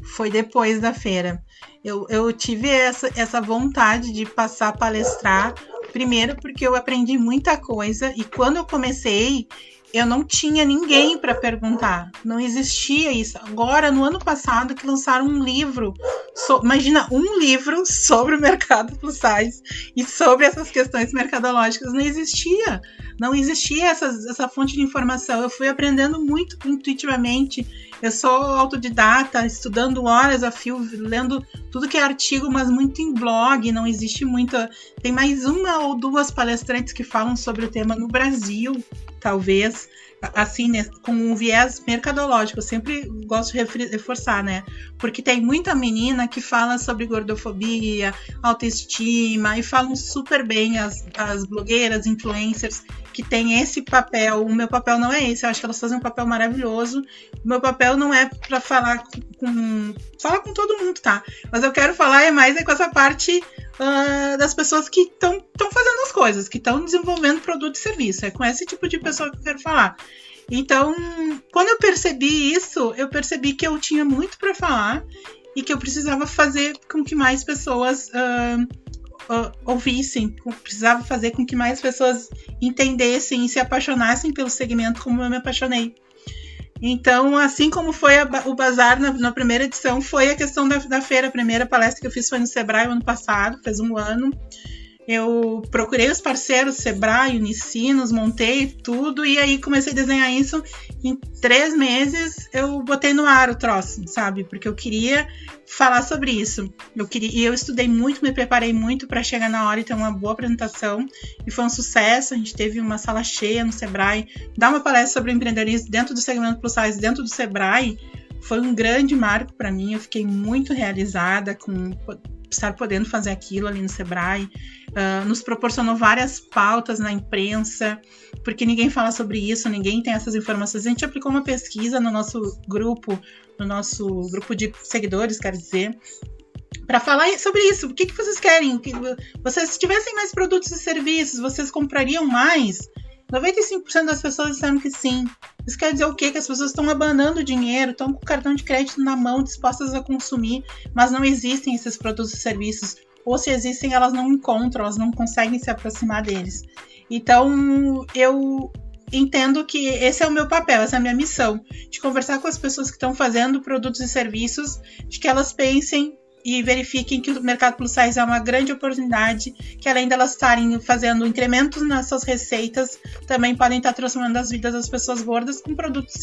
Foi depois da feira. Eu, eu tive essa, essa vontade de passar a palestrar, primeiro porque eu aprendi muita coisa e quando eu comecei, eu não tinha ninguém para perguntar. Não existia isso. Agora, no ano passado, que lançaram um livro. So, imagina, um livro sobre o mercado plus size e sobre essas questões mercadológicas. Não existia. Não existia essa, essa fonte de informação. Eu fui aprendendo muito intuitivamente. Eu sou autodidata, estudando horas a fio, lendo tudo que é artigo, mas muito em blog. Não existe muita. Tem mais uma ou duas palestrantes que falam sobre o tema no Brasil talvez, assim, né, com um viés mercadológico. Eu sempre gosto de reforçar, né? Porque tem muita menina que fala sobre gordofobia, autoestima, e falam super bem as, as blogueiras, influencers, que tem esse papel. O meu papel não é esse, eu acho que elas fazem um papel maravilhoso. O meu papel não é para falar com, com. Com todo mundo, tá? Mas eu quero falar é mais é com essa parte uh, das pessoas que estão fazendo as coisas, que estão desenvolvendo produto e serviço. É com esse tipo de pessoa que eu quero falar. Então, quando eu percebi isso, eu percebi que eu tinha muito para falar e que eu precisava fazer com que mais pessoas uh, uh, ouvissem, precisava fazer com que mais pessoas entendessem e se apaixonassem pelo segmento como eu me apaixonei. Então, assim como foi a, o Bazar na, na, primeira edição, foi a questão da, da, feira. A primeira palestra que eu fiz foi no Sebrae ano passado, faz um ano. Eu procurei os parceiros, Sebrae, Unicinos, montei tudo e aí comecei a desenhar isso. Em três meses eu botei no ar o troço, sabe? Porque eu queria falar sobre isso. Eu queria, e eu estudei muito, me preparei muito para chegar na hora e ter uma boa apresentação. E foi um sucesso. A gente teve uma sala cheia no Sebrae. Dar uma palestra sobre empreendedorismo dentro do segmento plus size, dentro do Sebrae, foi um grande marco para mim. Eu fiquei muito realizada com estar podendo fazer aquilo ali no Sebrae. Uh, nos proporcionou várias pautas na imprensa, porque ninguém fala sobre isso, ninguém tem essas informações. A gente aplicou uma pesquisa no nosso grupo, no nosso grupo de seguidores, quer dizer, para falar sobre isso. O que, que vocês querem? Que vocês tivessem mais produtos e serviços, vocês comprariam mais? 95% das pessoas disseram que sim. Isso quer dizer o quê? Que as pessoas estão abanando dinheiro, estão com o cartão de crédito na mão, dispostas a consumir, mas não existem esses produtos e serviços. Ou se existem, elas não encontram, elas não conseguem se aproximar deles. Então, eu entendo que esse é o meu papel, essa é a minha missão, de conversar com as pessoas que estão fazendo produtos e serviços, de que elas pensem e verifiquem que o mercado plus size é uma grande oportunidade, que além delas estarem fazendo incrementos nas suas receitas, também podem estar transformando as vidas das pessoas gordas com produtos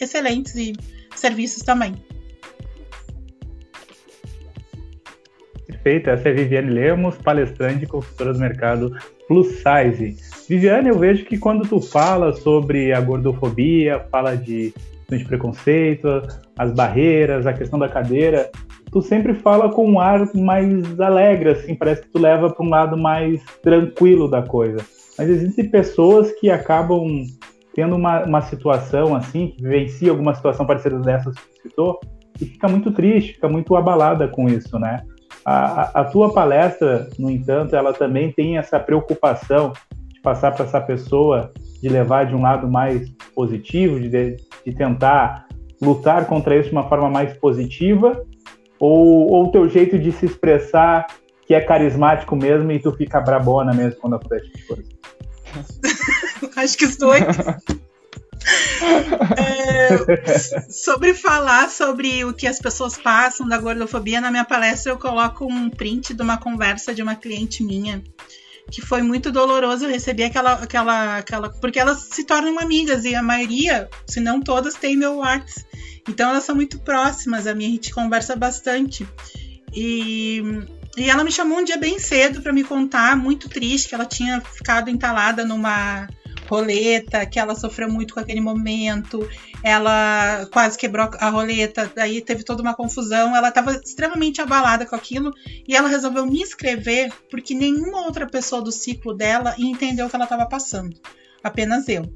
excelentes e serviços também. Perfeito, essa é Viviane Lemos, palestrante e consultora do mercado plus size. Viviane, eu vejo que quando tu fala sobre a gordofobia, fala de, de preconceito, as barreiras, a questão da cadeira, tu sempre fala com um ar mais alegre, assim, parece que tu leva para um lado mais tranquilo da coisa. Mas existem pessoas que acabam tendo uma, uma situação assim, que vivencia alguma situação parecida dessas que tu citou, e fica muito triste, fica muito abalada com isso, né? A, a, tua palestra, no entanto, ela também tem essa preocupação de passar para essa pessoa, de levar de um lado mais positivo, de, de tentar lutar contra isso de uma forma mais positiva, ou o teu jeito de se expressar que é carismático mesmo e tu fica brabona mesmo quando acontece as coisas? Acho que os dois. é, sobre falar sobre o que as pessoas passam da gordofobia, na minha palestra eu coloco um print de uma conversa de uma cliente minha que foi muito doloroso. Eu recebi aquela, aquela, aquela. Porque elas se tornam amigas e a maioria, se não todas, tem meu WhatsApp. Então elas são muito próximas a mim, a gente conversa bastante. E, e ela me chamou um dia bem cedo para me contar, muito triste, que ela tinha ficado entalada numa roleta, que ela sofreu muito com aquele momento, ela quase quebrou a roleta, daí teve toda uma confusão, ela estava extremamente abalada com aquilo e ela resolveu me escrever porque nenhuma outra pessoa do ciclo dela entendeu o que ela estava passando, apenas eu.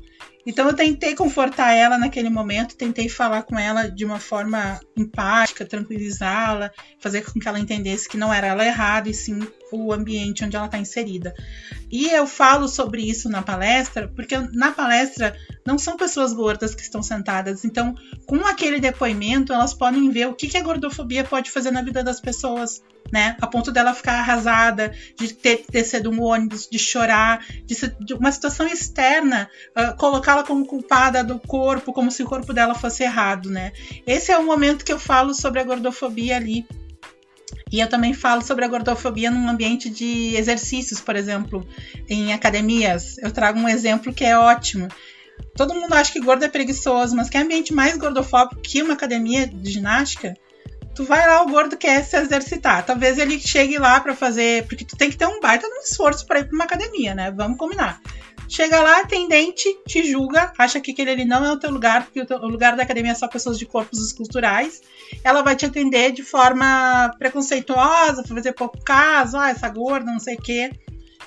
Então eu tentei confortar ela naquele momento, tentei falar com ela de uma forma empática, tranquilizá-la, fazer com que ela entendesse que não era ela errada e sim o ambiente onde ela está inserida. E eu falo sobre isso na palestra, porque na palestra não são pessoas gordas que estão sentadas. Então, com aquele depoimento, elas podem ver o que, que a gordofobia pode fazer na vida das pessoas, né? A ponto dela ficar arrasada, de ter descido um ônibus, de chorar, de, ser, de uma situação externa, uh, colocá-la como culpada do corpo, como se o corpo dela fosse errado, né? Esse é o momento que eu falo sobre a gordofobia ali e eu também falo sobre a gordofobia num ambiente de exercícios, por exemplo, em academias. Eu trago um exemplo que é ótimo. Todo mundo acha que gordo é preguiçoso, mas que ambiente mais gordofóbico que uma academia de ginástica? Tu vai lá, o gordo quer se exercitar. Talvez ele chegue lá para fazer. Porque tu tem que ter um baita um esforço para ir para uma academia, né? Vamos combinar. Chega lá, atendente, te julga, acha que aquele ali não é o teu lugar, porque o, teu, o lugar da academia é só pessoas de corpos esculturais. Ela vai te atender de forma preconceituosa, fazer pouco caso, ah, essa gorda, não sei o quê.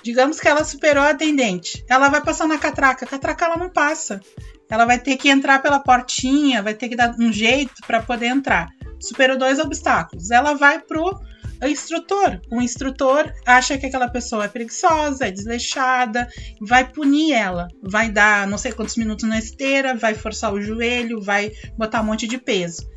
Digamos que ela superou a atendente. Ela vai passar na catraca. A catraca ela não passa. Ela vai ter que entrar pela portinha, vai ter que dar um jeito para poder entrar. Superou dois obstáculos. Ela vai pro instrutor. O instrutor acha que aquela pessoa é preguiçosa, é desleixada, vai punir ela, vai dar não sei quantos minutos na esteira, vai forçar o joelho, vai botar um monte de peso.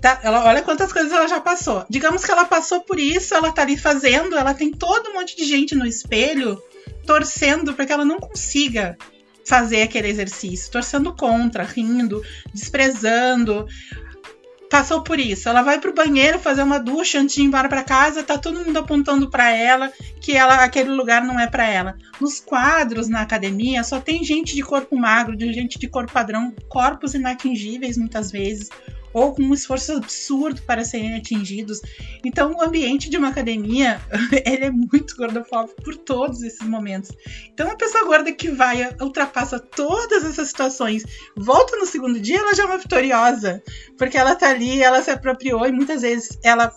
Tá, ela, olha quantas coisas ela já passou. Digamos que ela passou por isso, ela tá ali fazendo, ela tem todo um monte de gente no espelho torcendo para que ela não consiga fazer aquele exercício, torcendo contra, rindo, desprezando passou por isso. Ela vai pro banheiro fazer uma ducha antes de ir embora para casa, tá todo mundo apontando para ela que ela aquele lugar não é para ela. Nos quadros na academia só tem gente de corpo magro, de gente de corpo padrão, corpos inatingíveis muitas vezes, ou com um esforço absurdo para serem atingidos. Então, o ambiente de uma academia, ele é muito gordofóbico por todos esses momentos. Então, uma pessoa gorda que vai, ultrapassa todas essas situações, volta no segundo dia, ela já é uma vitoriosa, porque ela tá ali, ela se apropriou e muitas vezes ela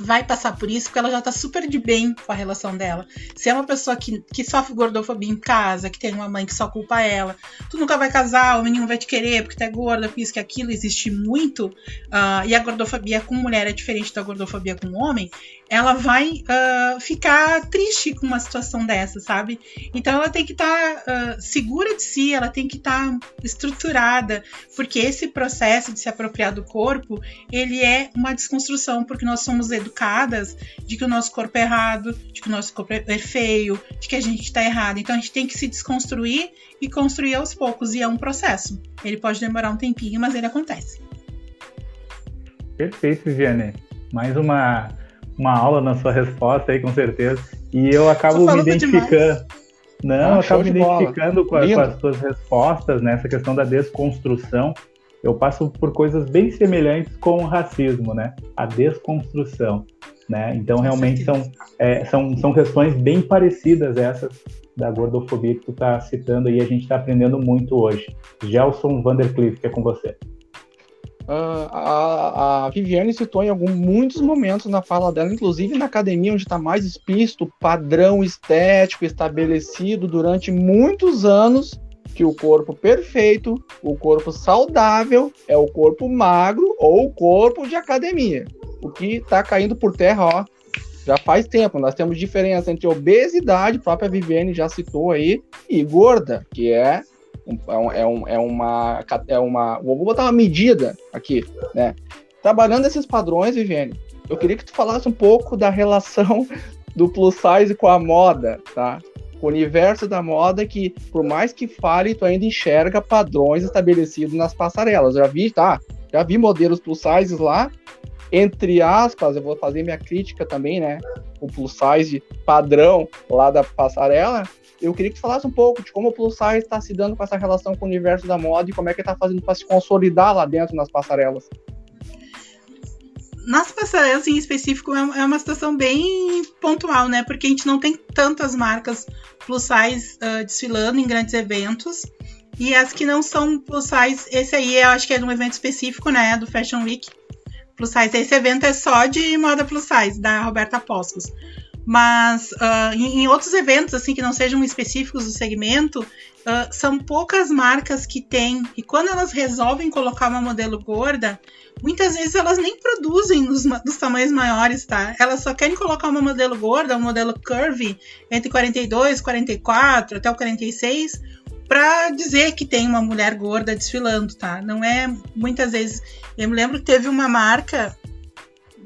vai passar por isso porque ela já tá super de bem com a relação dela. Se é uma pessoa que, que sofre gordofobia em casa, que tem uma mãe que só culpa ela, tu nunca vai casar, o menino vai te querer porque tu é gorda, por isso que aquilo existe muito, uh, e a gordofobia com mulher é diferente da gordofobia com homem, ela vai uh, ficar triste com uma situação dessa, sabe? Então ela tem que estar tá, uh, segura de si, ela tem que estar tá estruturada, porque esse processo de se apropriar do corpo, ele é uma desconstrução, porque nós somos de que o nosso corpo é errado, de que o nosso corpo é feio, de que a gente está errado. Então a gente tem que se desconstruir e construir aos poucos, e é um processo. Ele pode demorar um tempinho, mas ele acontece. Perfeito, Vianney. Mais uma uma aula na sua resposta aí, com certeza. E eu acabo me identificando. Demais. Não, ah, eu acabo me identificando com, a, com, as suas respostas nessa questão da desconstrução. Eu passo por coisas bem semelhantes com o racismo, né? A desconstrução, né? Então, realmente são, é, são, são questões bem parecidas essas da gordofobia que tu está citando e a gente está aprendendo muito hoje. Gelson Vandercliff, que é com você. Uh, a, a, Viviane citou em algum, muitos momentos na fala dela, inclusive na academia, onde está mais explícito o padrão estético estabelecido durante muitos anos, que o corpo perfeito, o corpo saudável, é o corpo magro ou o corpo de academia. O que está caindo por terra, ó, já faz tempo. Nós temos diferença entre obesidade, própria Viviane já citou aí, e gorda, que é é, é, um, é, uma, é uma. Vou botar uma medida aqui, né? Trabalhando esses padrões, Viviane, eu queria que tu falasse um pouco da relação do plus size com a moda, tá? O universo da moda que, por mais que fale, tu ainda enxerga padrões estabelecidos nas passarelas. Já vi, tá? Já vi modelos plus size lá. Entre aspas, eu vou fazer minha crítica também, né? O plus size padrão lá da passarela, eu queria que você falasse um pouco de como o Plus Size está se dando com essa relação com o universo da moda e como é que está fazendo para se consolidar lá dentro nas passarelas. Nas passarelas em específico é, é uma situação bem pontual, né? Porque a gente não tem tantas marcas plus size uh, desfilando em grandes eventos. E as que não são plus size, esse aí eu acho que é um evento específico, né? Do Fashion Week. Plus size. Esse evento é só de moda plus size, da Roberta Poscos. Mas uh, em, em, outros eventos, assim, que não sejam específicos do segmento, uh, são poucas marcas que têm. E quando elas resolvem colocar uma modelo gorda, muitas vezes elas nem produzem nos, tamanhos maiores, tá? Elas só querem colocar uma modelo gorda, um modelo curvy, entre 42, 44 até o 46, para dizer que tem uma mulher gorda desfilando, tá? Não é muitas vezes. Eu me lembro que teve uma marca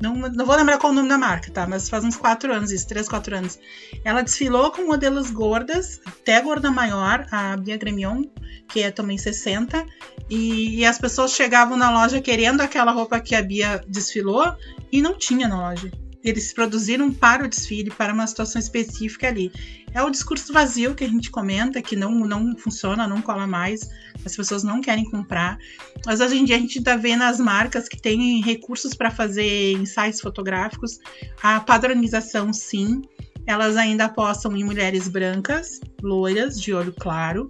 não, não vou lembrar qual o nome da marca, tá? Mas faz uns quatro anos, isso, três, quatro anos. Ela desfilou com modelos gordas, até gorda maior, a Bia Gremion, que é também 60. E, e as pessoas chegavam na loja querendo aquela roupa que a Bia desfilou e não tinha na loja eles produziram para o desfile, para uma situação específica ali. É o discurso vazio que a gente comenta, que não, não funciona, não cola mais, as pessoas não querem comprar. Mas hoje em dia a gente está vendo as marcas que têm recursos para fazer ensaios fotográficos, a padronização sim, elas ainda apostam em mulheres brancas, loiras, de olho claro,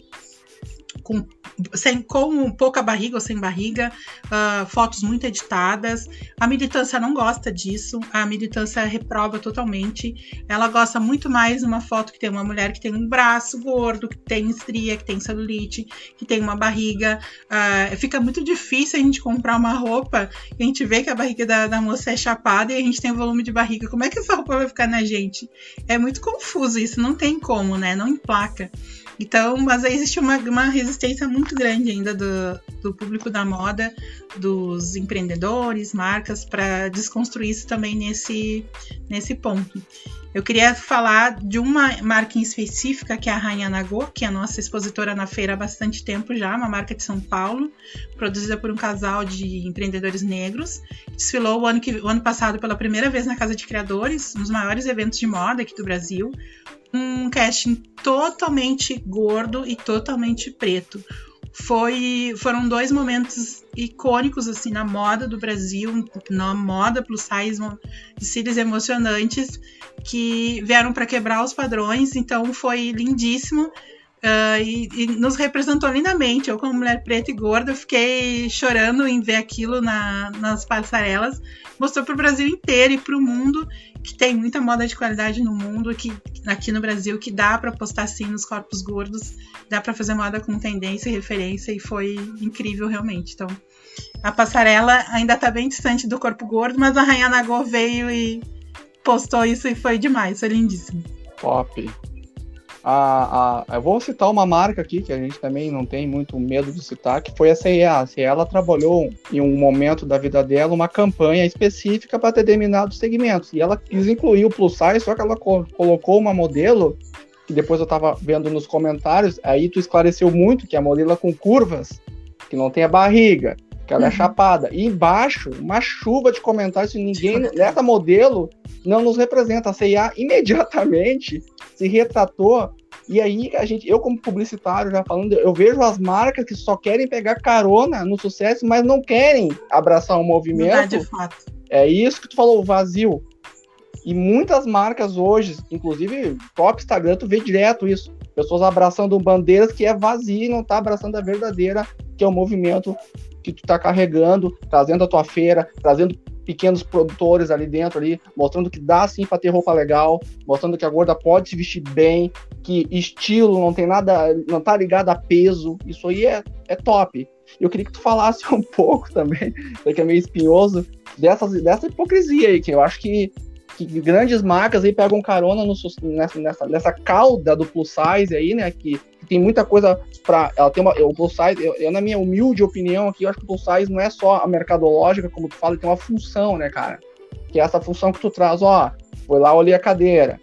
com, sem, com pouca barriga ou sem barriga, uh, fotos muito editadas. A militância não gosta disso, a militância reprova totalmente. Ela gosta muito mais de uma foto que tem uma mulher que tem um braço gordo, que tem estria, que tem celulite, que tem uma barriga. Uh, fica muito difícil a gente comprar uma roupa e a gente vê que a barriga da, da moça é chapada e a gente tem um volume de barriga. Como é que essa roupa vai ficar na gente? É muito confuso isso, não tem como, né? Não emplaca. Então, mas existe uma, uma resistência muito grande ainda do, do público da moda, dos empreendedores, marcas, para desconstruir isso também nesse, nesse ponto. Eu queria falar de uma marca em específica, que é a Rainha Nagô, que é a nossa expositora na feira há bastante tempo já, uma marca de São Paulo, produzida por um casal de empreendedores negros. Desfilou o ano, que, o ano passado pela primeira vez na Casa de Criadores, um dos maiores eventos de moda aqui do Brasil, um casting totalmente gordo e totalmente preto. Foi, foram dois momentos icônicos assim na moda do Brasil, na moda plus size, cílios emocionantes que vieram para quebrar os padrões. Então foi lindíssimo. Uh, e, e, nos representou lindamente. Eu, como mulher preta e gorda, fiquei chorando em ver aquilo na, nas passarelas. Mostrou para o Brasil inteiro e para o mundo que tem muita moda de qualidade no mundo, que aqui no Brasil, que dá para postar sim nos corpos gordos, dá para fazer moda com tendência e referência, e foi incrível realmente. Então, a passarela ainda está bem distante do corpo gordo, mas a Rainha Nagô veio e postou isso e foi demais, foi lindíssimo. Top a, a, eu vou citar uma marca aqui que a gente também não tem muito medo de citar, que foi a CIA. A ela trabalhou em um momento da vida dela uma campanha específica para determinados segmentos. E ela quis incluir o plus size, só que ela co colocou uma modelo que depois eu estava vendo nos comentários, aí tu esclareceu muito que é a modelo com curvas, que não tem a barriga, que ela é uhum. chapada. E embaixo, uma chuva de comentários, ninguém, essa modelo não nos representa. A CIA imediatamente se retratou. E aí, a gente, eu como publicitário, já falando, eu vejo as marcas que só querem pegar carona no sucesso, mas não querem abraçar o um movimento. É isso que tu falou, vazio. E muitas marcas hoje, inclusive próprio Instagram, tu vê direto isso. Pessoas abraçando bandeiras que é vazia e não tá abraçando a verdadeira, que é o movimento que tu tá carregando, trazendo a tua feira, trazendo pequenos produtores ali dentro ali, mostrando que dá sim para ter roupa legal, mostrando que a gorda pode se vestir bem, que estilo não tem nada, não tá ligado a peso. Isso aí é, é top. Eu queria que tu falasse um pouco também, que é meio espinhoso, dessas, dessa hipocrisia aí, que eu acho que, que grandes marcas aí pegam carona no, nessa, nessa, nessa cauda do plus size aí, né? Que, que tem muita coisa para ela tem uma o plus size eu, eu, na minha humilde opinião aqui eu acho que o plus size não é só a mercadológica como tu fala tem uma função né cara que é essa função que tu traz ó foi lá olhei a cadeira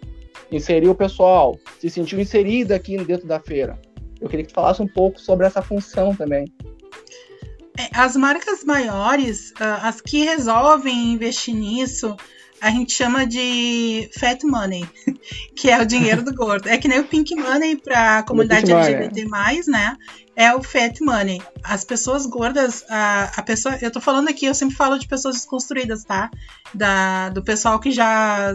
inseriu o pessoal se sentiu inserida aqui dentro da feira eu queria que tu falasse um pouco sobre essa função também é, as marcas maiores ah, as que resolvem investir nisso a gente chama de fat money, que é o dinheiro do gordo. É que nem o pink money para a comunidade LGBT+, né? É o fat money. As pessoas gordas, a, a pessoa, eu tô falando aqui, eu sempre falo de pessoas desconstruídas, tá? Da, do pessoal que já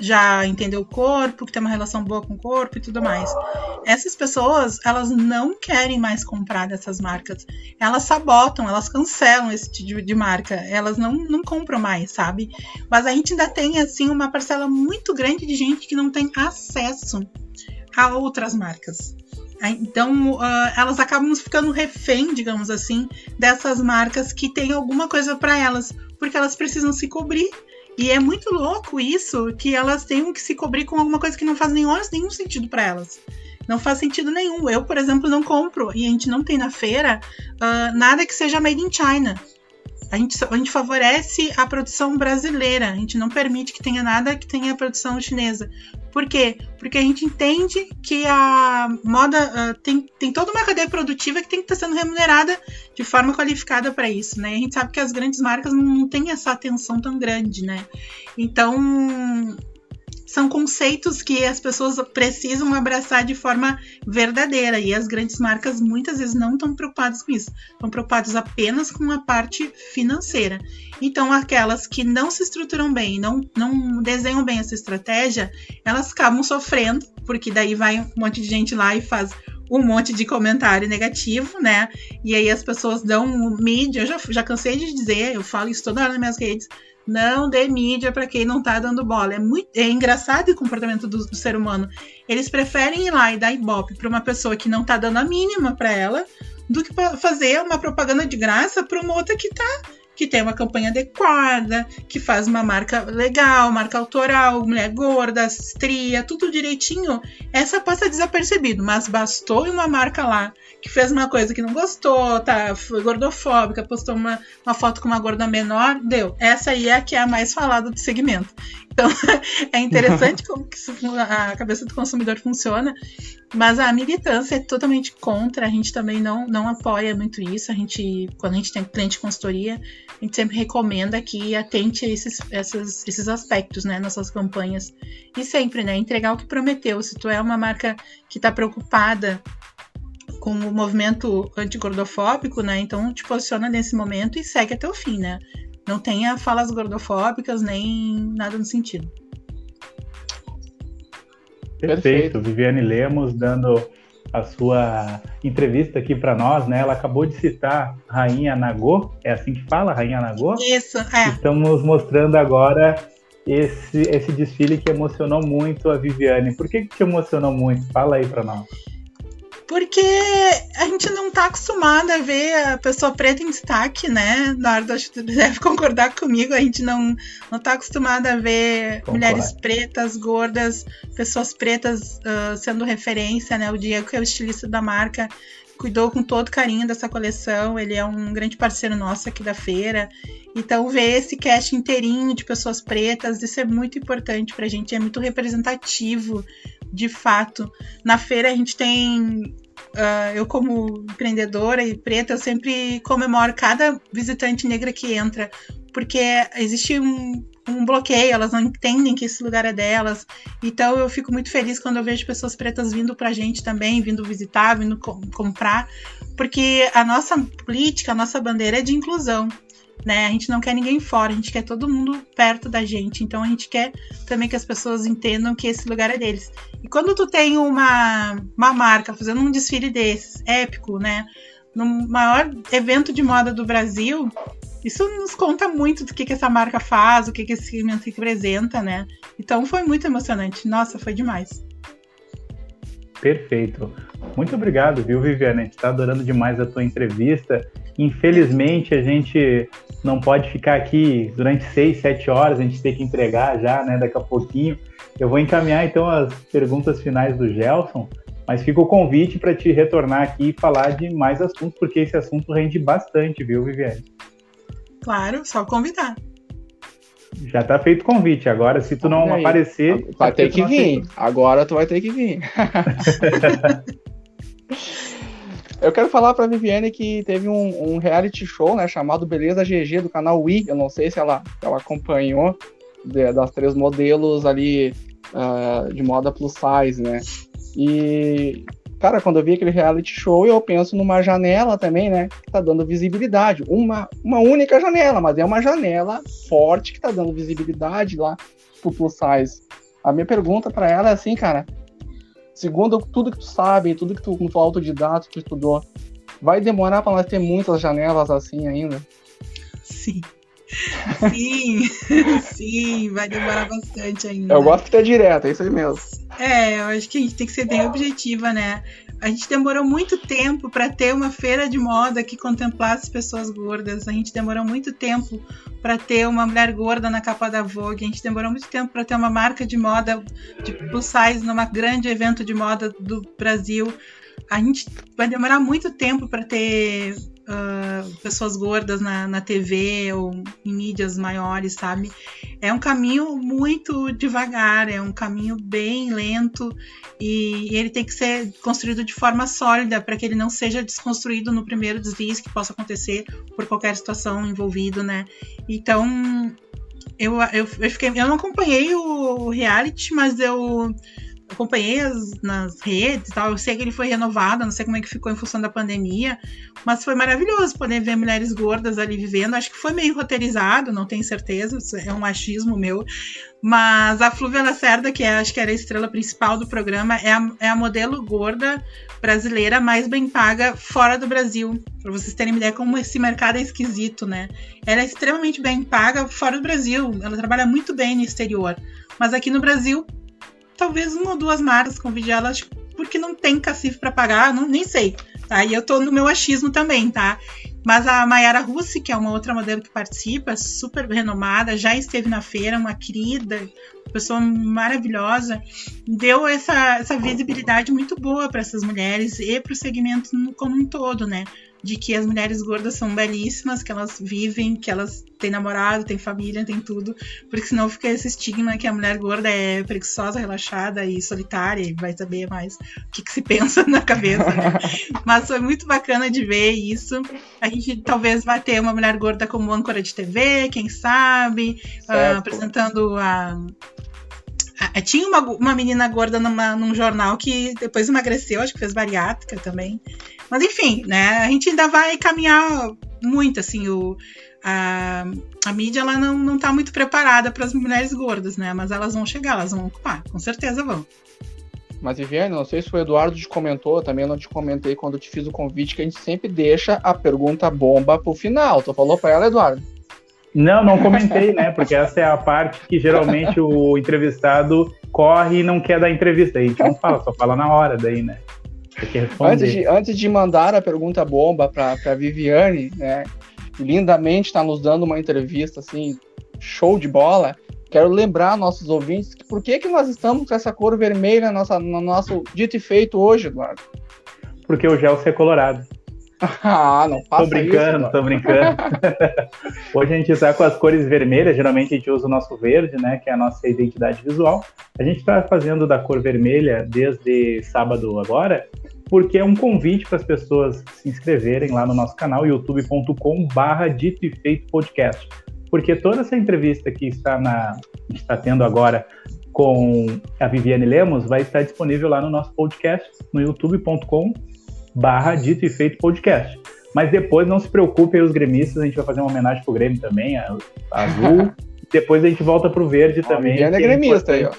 já entendeu o corpo, que tem uma relação boa com o corpo e tudo mais. Essas pessoas, elas não querem mais comprar dessas marcas. Elas sabotam, elas cancelam esse tipo de marca. Elas não, não compram mais, sabe? Mas a gente ainda tem, assim, uma parcela muito grande de gente que não tem acesso a outras marcas. Então, uh, elas acabam ficando refém, digamos assim, dessas marcas que têm alguma coisa para elas, porque elas precisam se cobrir e é muito louco isso, que elas tenham que se cobrir com alguma coisa que não faz nenhum, nenhum sentido para elas. Não faz sentido nenhum. Eu, por exemplo, não compro, e a gente não tem na feira, uh, nada que seja made in China. A gente, a gente favorece a produção brasileira, a gente não permite que tenha nada que tenha produção chinesa. Por quê? Porque a gente entende que a moda uh, tem, tem toda uma cadeia produtiva que tem que estar sendo remunerada de forma qualificada para isso, né? A gente sabe que as grandes marcas não têm essa atenção tão grande, né? Então, são conceitos que as pessoas precisam abraçar de forma verdadeira e as grandes marcas muitas vezes não estão preocupadas com isso, estão preocupadas apenas com a parte financeira. Então, aquelas que não se estruturam bem, não, não desenham bem essa estratégia, elas acabam sofrendo, porque daí vai um monte de gente lá e faz um monte de comentário negativo, né? E aí as pessoas dão mídia, eu já, já cansei de dizer, eu falo isso toda hora nas minhas redes, não dê mídia para quem não tá dando bola. É muito é engraçado o comportamento do, do, ser humano. Eles preferem ir lá e dar ibope para uma pessoa que não tá dando a mínima para ela do que fazer uma propaganda de graça para uma outra que tá que tem uma campanha adequada, que faz uma marca legal, marca autoral, mulher gorda, estria, tudo direitinho, essa passa desapercebido, mas bastou uma marca lá que fez uma coisa que não gostou, tá, foi gordofóbica, postou uma, uma foto com uma gorda menor, deu. Essa aí é a que é a mais falada do segmento. Então, é interessante como que a cabeça do consumidor funciona, mas a militância é totalmente contra, a gente também não, não apoia muito isso. A gente, quando a gente tem cliente de consultoria, a gente sempre recomenda que atente a esses, esses, aspectos, né, nossas campanhas. E sempre, né, entregar o que prometeu. Se tu é uma marca que está preocupada com o movimento antigordofóbico, né, então te posiciona nesse momento e segue até o fim, né. Não tenha falas gordofóbicas nem nada no sentido. Perfeito. Viviane Lemos dando a sua entrevista aqui para nós, né? Ela acabou de citar Rainha Nagô, é assim que fala, Rainha Nagô? Isso, é. Estamos mostrando agora esse, esse desfile que emocionou muito a Viviane. Por que, que te emocionou muito? Fala aí para nós. Porque a gente não tá acostumada a ver a pessoa preta em destaque, né? Nardo, acho que tu deve concordar comigo. A gente não, não tá acostumada a ver Concordo. mulheres pretas, gordas, pessoas pretas uh, sendo referência, né? O Diego, que é o estilista da marca, cuidou com todo carinho dessa coleção. Ele é um grande parceiro nosso aqui da feira. Então, ver esse cast inteirinho de pessoas pretas, isso é muito importante pra gente, é muito representativo de fato. Na feira a gente tem. Uh, eu, como empreendedora e preta, eu sempre comemoro cada visitante negra que entra, porque existe um, um bloqueio, elas não entendem que esse lugar é delas. Então eu fico muito feliz quando eu vejo pessoas pretas vindo pra gente também, vindo visitar, vindo co comprar, porque a nossa política, a nossa bandeira é de inclusão né? A gente não quer ninguém fora, a gente quer todo mundo perto da gente. Então a gente quer também que as pessoas entendam que esse lugar é deles. E quando tu tem uma, uma marca fazendo um desfile desses, épico, né? No maior evento de moda do Brasil, isso nos conta muito do que, que essa marca faz, o que, que esse segmento representa, né? Então foi muito emocionante. Nossa, foi demais. Perfeito. Muito obrigado, viu, Viviane? A gente está adorando demais a tua entrevista. Infelizmente, a gente não pode ficar aqui durante seis, sete horas, a gente tem que entregar já, né, daqui a pouquinho. Eu vou encaminhar então as perguntas finais do Gelson, mas fica o convite para te retornar aqui e falar de mais assuntos, porque esse assunto rende bastante, viu, Viviane? Claro, só convidar. Já tá feito o convite. Agora, se tu não aparecer. Vai ter que vir. Agora tu vai ter que vir. Eu quero falar pra Viviane que teve um, um, reality show, né, chamado Beleza GG do canal Wii. Eu não sei se ela, ela acompanhou de, das três modelos ali uh, de moda plus size, né? E, cara, quando eu vi aquele reality show, eu penso numa janela também, né? Que tá dando visibilidade. Uma, uma única janela, mas é uma janela forte que tá dando visibilidade lá pro plus size. A minha pergunta para ela é assim, cara. Segundo tudo que tu sabe, tudo que tu, com tu autodidata, tu estudou, vai demorar para nós ter muitas janelas assim ainda? Sim. Sim, sim, vai demorar bastante ainda. Eu gosto de ter direto, é isso aí mesmo. É, eu acho que a gente tem que ser bem objetiva, né? A gente demorou muito tempo para ter uma feira de moda que contemplasse pessoas gordas. A gente demorou muito tempo para ter uma mulher gorda na capa da Vogue. A gente demorou muito tempo para ter uma marca de moda de plus size numa grande evento de moda do Brasil. A gente vai demorar muito tempo para ter uh, pessoas gordas na, na TV ou em mídias maiores, sabe? É um caminho muito devagar, é um caminho bem lento e, ele tem que ser construído de forma sólida para que ele não seja desconstruído no primeiro deslize que possa acontecer por qualquer situação envolvida, né? Então, eu, eu, eu, fiquei, eu não acompanhei o reality, mas eu acompanhei as, nas redes e tal. Eu sei que ele foi renovado, não sei como é que ficou em função da pandemia, mas foi maravilhoso poder ver mulheres gordas ali vivendo. Acho que foi meio roteirizado, não tenho certeza, é um machismo meu. Mas a Flúvia Lacerda, que é, acho que era a estrela principal do programa, é a, é a modelo gorda brasileira mais bem paga fora do Brasil. Para vocês terem uma ideia como esse mercado é esquisito, né? Ela é extremamente bem paga fora do Brasil. Ela trabalha muito bem no exterior. Mas aqui no Brasil, talvez uma ou duas marcas convide ela, porque não tem cacife para pagar, não, nem sei. Tá? E eu tô no meu achismo também, tá? Mas a Mayara Russi, que é uma outra modelo que participa, super renomada, já esteve na feira, uma querida, pessoa maravilhosa, deu essa, essa visibilidade muito boa para essas mulheres e para o segmento como um todo, né? De que as mulheres gordas são belíssimas, que elas vivem, que elas têm namorado, têm família, têm tudo, porque senão fica esse estigma que a mulher gorda é preguiçosa, relaxada e solitária, e vai saber mais o que, que se pensa na cabeça, né? Mas foi muito bacana de ver isso. A gente talvez vai ter uma mulher gorda como âncora de TV, quem sabe, uh, apresentando a tinha uma, uma menina gorda numa, num jornal que depois emagreceu, acho que fez bariátrica também. Mas enfim, né? A gente ainda vai caminhar muito, assim, o, a, a mídia ela não, não tá muito preparada para as mulheres gordas, né? Mas elas vão chegar, elas vão ocupar, com certeza vão. Mas, Viviane, não sei se o Eduardo te comentou, também eu não te comentei quando eu te fiz o convite, que a gente sempre deixa a pergunta bomba pro final. Tu falou para ela, Eduardo? Não, não comentei, né? Porque essa é a parte que geralmente o entrevistado corre e não quer dar entrevista. A gente não fala, só fala na hora daí, né? Antes de, antes de mandar a pergunta bomba para a Viviane, né, lindamente está nos dando uma entrevista assim, show de bola, quero lembrar nossos ouvintes que por que, que nós estamos com essa cor vermelha nossa, no nosso dito e feito hoje, Eduardo? Porque o gel é colorado. ah, não faça Tô brincando, isso, tô brincando. Hoje a gente está com as cores vermelhas, geralmente a gente usa o nosso verde, né, que é a nossa identidade visual. A gente está fazendo da cor vermelha desde sábado agora, porque é um convite para as pessoas se inscreverem lá no nosso canal youtube.com/barra dito e feito podcast. Porque toda essa entrevista que está na está tendo agora com a Viviane Lemos vai estar disponível lá no nosso podcast no youtube.com barra dito e feito podcast. Mas depois não se preocupem os gremistas, a gente vai fazer uma homenagem pro Grêmio também, a, a azul. depois a gente volta pro verde também. A é, é gremista aí, ó.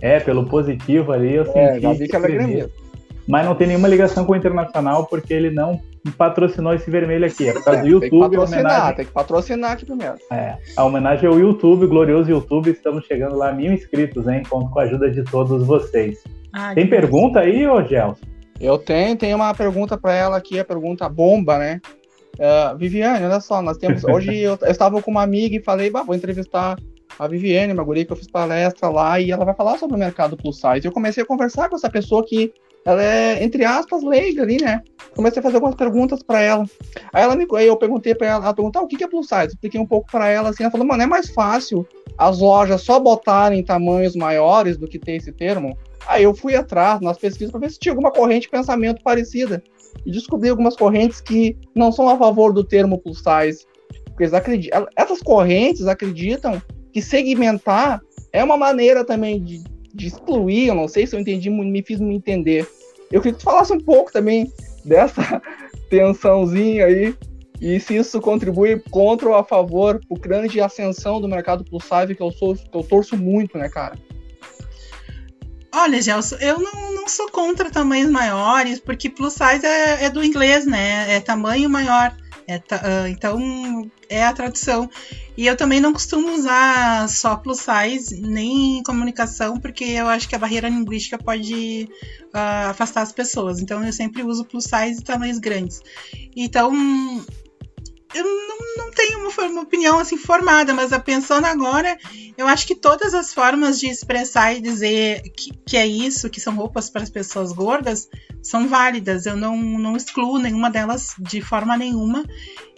É, pelo positivo ali, eu é, senti. Já vi que ela é gremista mas não tem nenhuma ligação com o Internacional porque ele não patrocinou esse vermelho aqui. É por causa é, do YouTube. Tem que patrocinar, homenagem... tem que patrocinar aqui primeiro. É, a homenagem ao YouTube, glorioso YouTube. Estamos chegando lá a mil inscritos, hein? Conto com a ajuda de todos vocês. Ai, tem pergunta aí, ô Gelson? Eu tenho, tenho uma pergunta para ela aqui, a pergunta bomba, né? Uh, Viviane, olha só, nós temos. Hoje eu, eu, estava com uma amiga e falei, bah, vou entrevistar a Viviane, uma guria que eu fiz palestra lá, e ela vai falar sobre o mercado plus size. Eu comecei a conversar com essa pessoa que ela é, entre aspas, leiga ali, né? Comecei a fazer algumas perguntas para ela. Aí ela me, aí eu perguntei para ela, ela perguntou, ah, o que é plus size? Expliquei um pouco para ela, assim, ela falou, mano, é mais fácil as lojas só botarem tamanhos maiores do que ter esse termo. Aí eu fui atrás nas pesquisas para ver se tinha alguma corrente de pensamento parecida. E descobri algumas correntes que não são a favor do termo plus size. Porque eles acreditam, essas correntes acreditam que segmentar é uma maneira também de de excluir, eu não sei se eu entendi, me fiz me entender. Eu queria que tu falasse um pouco também dessa tensãozinha aí e se isso contribui contra ou a favor o grande ascensão do mercado plus size que eu sou que eu torço muito, né, cara? Olha, Gelson, eu não, não sou contra tamanhos maiores, porque plus size é, é do inglês, né? É tamanho maior. É uh, então, é a tradução. E eu também não costumo usar só plus size, nem em comunicação, porque eu acho que a barreira linguística pode uh, afastar as pessoas. Então, eu sempre uso plus size e tamanhos grandes. Então, eu não, não tenho uma, uma, opinião assim formada, mas pensando agora, eu acho que todas as formas de expressar e dizer que, que é isso, que são roupas para as pessoas gordas, são válidas. Eu não, não excluo nenhuma delas de forma nenhuma.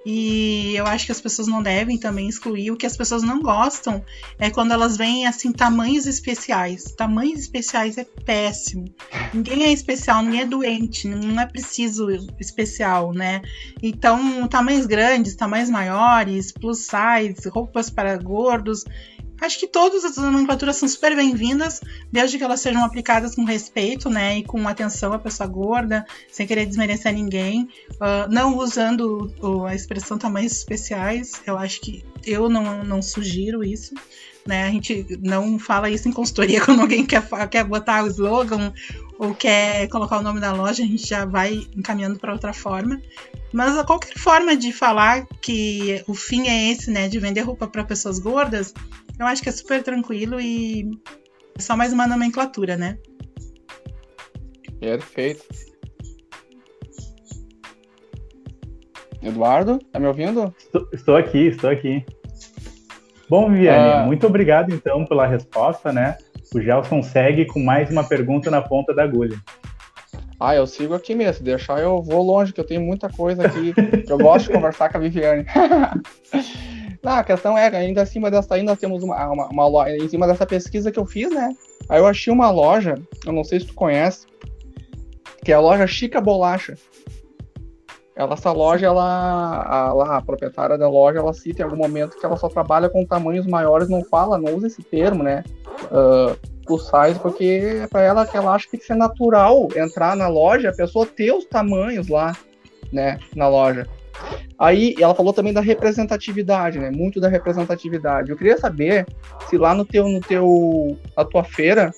E eu acho que as pessoas não devem também excluir. O que as pessoas não gostam é quando elas veem assim tamanhos especiais. Tamanhos especiais é péssimo. Ninguém é especial, ninguém é doente, não é preciso especial, né? Então, tamanhos grandes, tamanhos maiores, plus size, roupas para gordos, Acho que todas as nomenclaturas são super bem-vindas, desde que elas sejam aplicadas com respeito, né, e com atenção à pessoa gorda, sem querer desmerecer ninguém, uh, não usando a expressão tamanhos especiais. Eu acho que eu não, não sugiro isso. Né? A gente não fala isso em consultoria quando alguém quer, quer botar o slogan ou quer colocar o nome da loja, a gente já vai encaminhando para outra forma. Mas qualquer forma de falar que o fim é esse, né, de vender roupa para pessoas gordas, eu acho que é super tranquilo e é só mais uma nomenclatura, né? Perfeito. Eduardo, tá me ouvindo? Estou, estou aqui, estou aqui. Bom, Viviane, ah. muito obrigado então pela resposta, né? O Gelson segue com mais uma pergunta na ponta da agulha. Ah, eu sigo aqui mesmo. Se deixar, eu vou longe, que eu tenho muita coisa aqui. que eu gosto de conversar com a Viviane. Não, a questão é, ainda acima dessa nós temos uma, uma, uma loja, em cima dessa pesquisa que eu fiz, né? Aí eu achei uma loja, eu não sei se tu conhece, que é a loja Chica Bolacha. Ela, essa loja, ela a, a, proprietária da loja, ela cita em algum momento que ela só trabalha com tamanhos maiores, não fala, não usa esse termo, né? Uh, plus size, porque é para ela que ela acha que tem que ser natural entrar na loja, a pessoa ter os tamanhos lá, né, na loja. Aí ela falou também da representatividade, né? Muito da representatividade. Eu queria saber se lá no teu, no teu, na tua feira,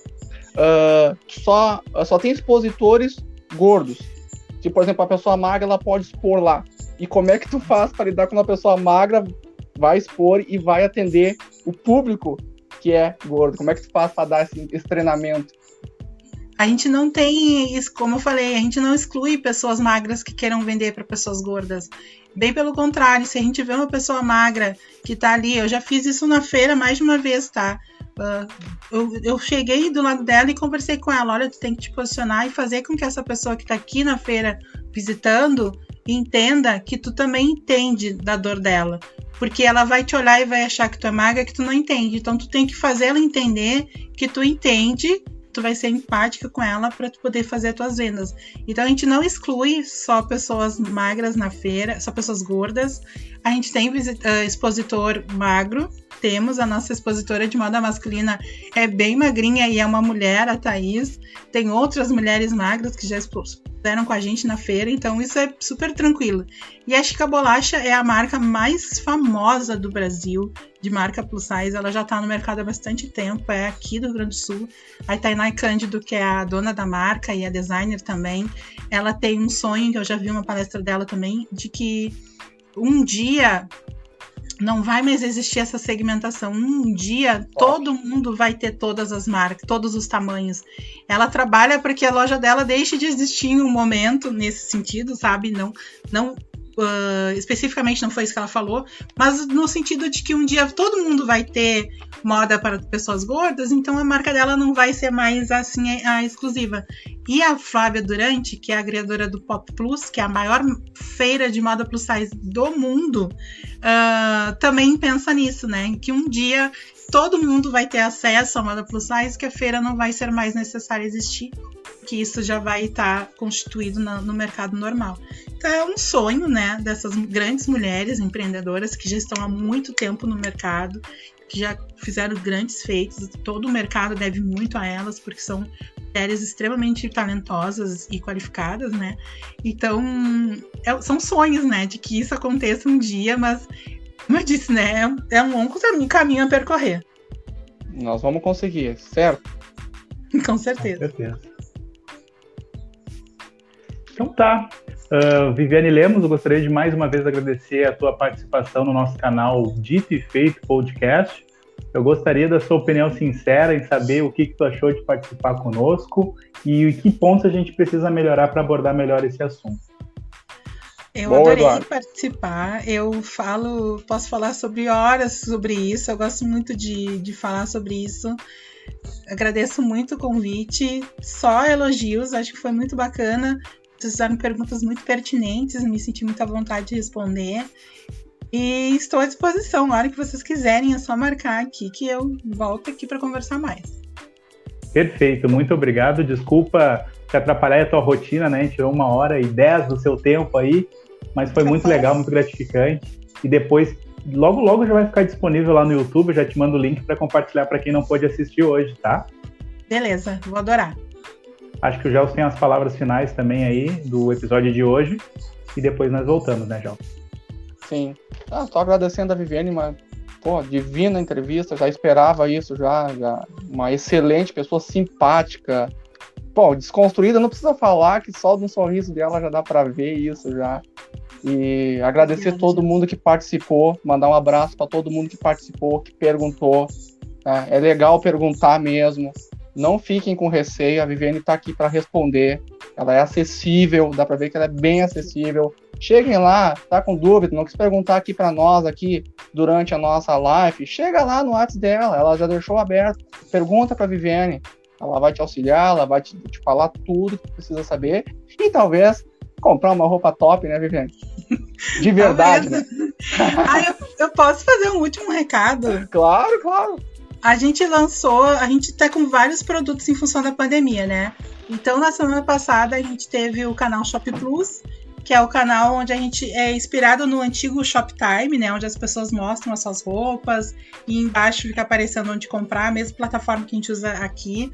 uh, só, só tem expositores gordos. Se, por exemplo, a pessoa magra ela pode expor lá. E como é que tu faz para lidar com uma pessoa magra vai expor e vai atender o público que é gordo? Como é que tu faz para dar esse, esse treinamento? A gente não tem isso, como eu falei, a gente não exclui pessoas magras que queiram vender para pessoas gordas. Bem pelo contrário, se a gente vê uma pessoa magra que tá ali, eu já fiz isso na feira mais de uma vez, tá? Uh, eu, eu, cheguei do lado dela e conversei com ela: olha, tu tem que te posicionar e fazer com que essa pessoa que tá aqui na feira visitando entenda que tu também entende da dor dela. Porque ela vai te olhar e vai achar que tu é magra, que tu não entende. Então tu tem que fazer ela entender que tu entende tu vai ser empática com ela para tu poder fazer as tuas vendas. Então a gente não exclui só pessoas magras na feira, só pessoas gordas. A gente tem uh, expositor magro, temos a nossa expositora de moda masculina é bem magrinha e é uma mulher, a Thaís. Tem outras mulheres magras que já expuseram com a gente na feira, então isso é super tranquilo. E a Chica Bolacha é a marca mais famosa do Brasil de marca plus size, ela já está no mercado há bastante tempo, é aqui do Rio Grande do Sul. A Tainai Cândido, que é a dona da marca e a designer também, ela tem um sonho, que eu já vi uma palestra dela também, de que um dia não vai mais existir essa segmentação. Um dia todo mundo vai ter todas as marcas, todos os tamanhos. Ela trabalha para que a loja dela deixe de existir em um momento nesse sentido, sabe? Não, não uh, especificamente não foi isso que ela falou, mas no sentido de que um dia todo mundo vai ter moda para pessoas gordas, então a marca dela não vai ser mais assim a, a exclusiva. E a Flávia Durante, que é a criadora do Pop Plus, que é a maior feira de moda plus size do mundo, uh, também pensa nisso, né? Que um dia todo mundo vai ter acesso à moda plus size, que a feira não vai ser mais necessária existir, que isso já vai estar constituído no, no mercado normal. Então é um sonho, né, dessas grandes mulheres empreendedoras que já estão há muito tempo no mercado, que já fizeram grandes feitos. Todo o mercado deve muito a elas, porque são mulheres extremamente talentosas e qualificadas, né? Então, é, são sonhos, né, de que isso aconteça um dia, mas, como eu disse, né, é um longo caminho a percorrer. Nós vamos conseguir, certo? Com certeza. Com certeza. Então tá. Uh, Viviane Lemos, eu gostaria de mais uma vez agradecer a tua participação no nosso canal Dito e Feito Podcast. Eu gostaria da sua opinião sincera em saber o que, que tu achou de participar conosco e que pontos a gente precisa melhorar para abordar melhor esse assunto. Eu Boa, adorei Eduardo. participar. Eu falo, posso falar sobre horas sobre isso. Eu gosto muito de, de falar sobre isso. Agradeço muito o convite. Só elogios, acho que foi muito bacana. Vocês fizeram perguntas muito pertinentes, me senti muito à vontade de responder. E estou à disposição. Na hora que vocês quiserem, é só marcar aqui que eu volto aqui para conversar mais. Perfeito, muito obrigado. Desculpa te atrapalhar a tua rotina, né? A gente tirou uma hora e dez do seu tempo aí mas foi muito legal, muito gratificante. E depois, logo, logo já vai ficar disponível lá no YouTube. Eu já te mando o link para compartilhar para quem não pôde assistir hoje, tá? Beleza, vou adorar. Acho que o Gelson tem as palavras finais também aí do episódio de hoje. E depois nós voltamos, né, Gelson? Sim. Ah, só agradecendo a Viviane, uma pô, divina entrevista, já esperava isso, já, já uma excelente pessoa, simpática. Pô, desconstruída, não precisa falar que só de um sorriso dela já dá para ver isso já. E agradecer Obrigada. todo mundo que participou, mandar um abraço para todo mundo que participou, que perguntou. Né? É legal perguntar mesmo. Não fiquem com receio, a Viviane está aqui para responder. Ela é acessível, dá para ver que ela é bem acessível. Cheguem lá, tá com dúvida, não quis perguntar aqui para nós aqui durante a nossa live, chega lá no WhatsApp dela, ela já deixou aberto. Pergunta para Viviane, ela vai te auxiliar, ela vai te, te falar tudo que precisa saber e talvez comprar uma roupa top, né, Viviane? De verdade, né? ah, eu, eu posso fazer um último recado? Claro, claro. A gente lançou, a gente tá com vários produtos em função da pandemia, né? Então, na semana passada, a gente teve o canal Shop Plus, que é o canal onde a gente é inspirado no antigo Shoptime, né? Onde as pessoas mostram as suas roupas e embaixo fica aparecendo onde comprar, a mesma plataforma que a gente usa aqui.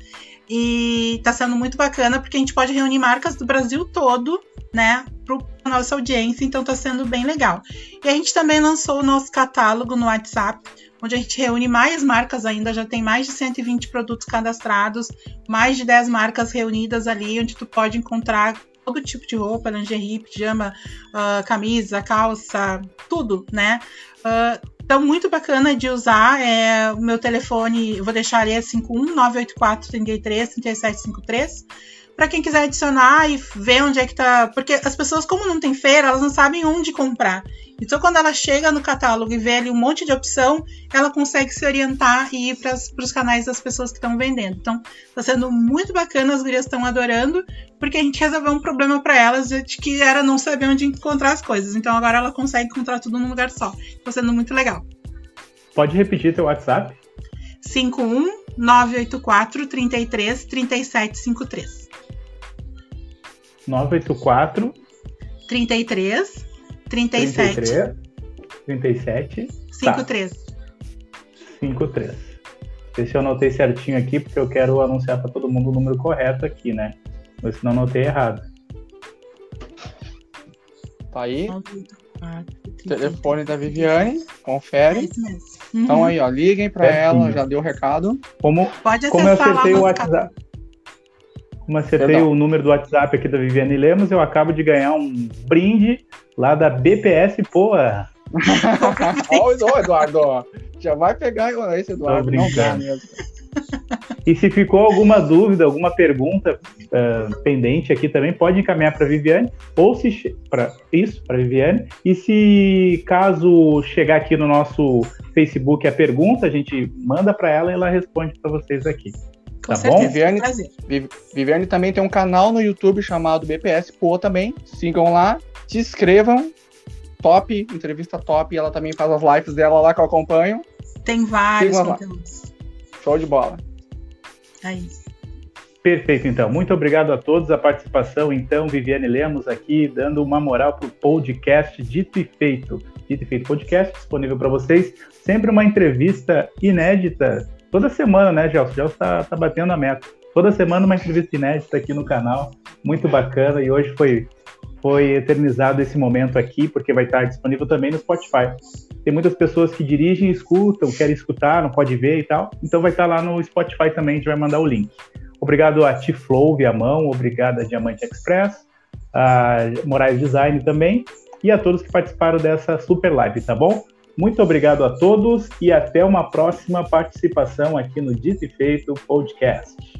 E tá sendo muito bacana porque a gente pode reunir marcas do Brasil todo, né, para nossa audiência, então tá sendo bem legal. E a gente também lançou o nosso catálogo no WhatsApp, onde a gente reúne mais marcas ainda, já tem mais de 120 produtos cadastrados, mais de 10 marcas reunidas ali, onde tu pode encontrar todo tipo de roupa, lingerie, pijama, uh, camisa, calça, tudo, né? Uh, então, muito bacana de usar. É, o meu telefone, vou deixar ali, é 51 984 33 3753 para quem quiser adicionar e ver onde é que tá. Porque as pessoas, como não tem feira, elas não sabem onde comprar. Então, quando ela chega no catálogo e vê ali um monte de opção, ela consegue se orientar e ir para os canais das pessoas que estão vendendo. Então, está sendo muito bacana, as gurias estão adorando, porque a gente resolveu um problema para elas de que era não saber onde encontrar as coisas. Então, agora ela consegue encontrar tudo num lugar só. Está sendo muito legal. Pode repetir teu WhatsApp? 51 984 33 3753. 984 33 37 33 37 53 tá. 53. Esse eu anotei certinho aqui porque eu quero anunciar para todo mundo o número correto aqui, né? Mas se não anotei errado. Tá aí. 94, Telefone da Viviane, confere. É isso mesmo. Uhum. Então aí, ó, liguem para ela, já deu o recado. Como, Pode como eu acertei o WhatsApp. Como acertei Perdão. o número do WhatsApp aqui da Viviane Lemos, eu acabo de ganhar um brinde lá da BPS Poa. Olha o Eduardo, já vai pegar esse Eduardo, não dá mesmo. E se ficou alguma dúvida, alguma pergunta uh, pendente aqui também, pode encaminhar para Viviane ou se para isso para Viviane. E se caso chegar aqui no nosso Facebook a pergunta, a gente manda para ela e ela responde para vocês aqui. Com tá certeza, bom? Viviane, Viviane também tem um canal no YouTube chamado BPS Pô também. Sigam lá, se inscrevam. Top, entrevista top. Ela também faz as lives dela lá que eu acompanho. Tem vários conteúdos. Show de bola. É isso. Perfeito, então. Muito obrigado a todos a participação. Então, Viviane Lemos aqui, dando uma moral para o podcast Dito e Feito. Dito e Feito Podcast, disponível para vocês. Sempre uma entrevista inédita toda semana, né, Gelson? Gelson tá, tá batendo a meta. Toda semana uma entrevista inédita aqui no canal, muito bacana, e hoje foi, foi eternizado esse momento aqui, porque vai estar disponível também no Spotify. Tem muitas pessoas que dirigem, escutam, querem escutar, não pode ver e tal, então vai estar lá no Spotify também, a gente vai mandar o link. Obrigado a Tiflow Viamão, obrigado a Diamante Express, a Moraes Design também, e a todos que participaram dessa super live, tá bom? Muito obrigado a todos e até uma próxima participação aqui no Dito e Feito Podcast.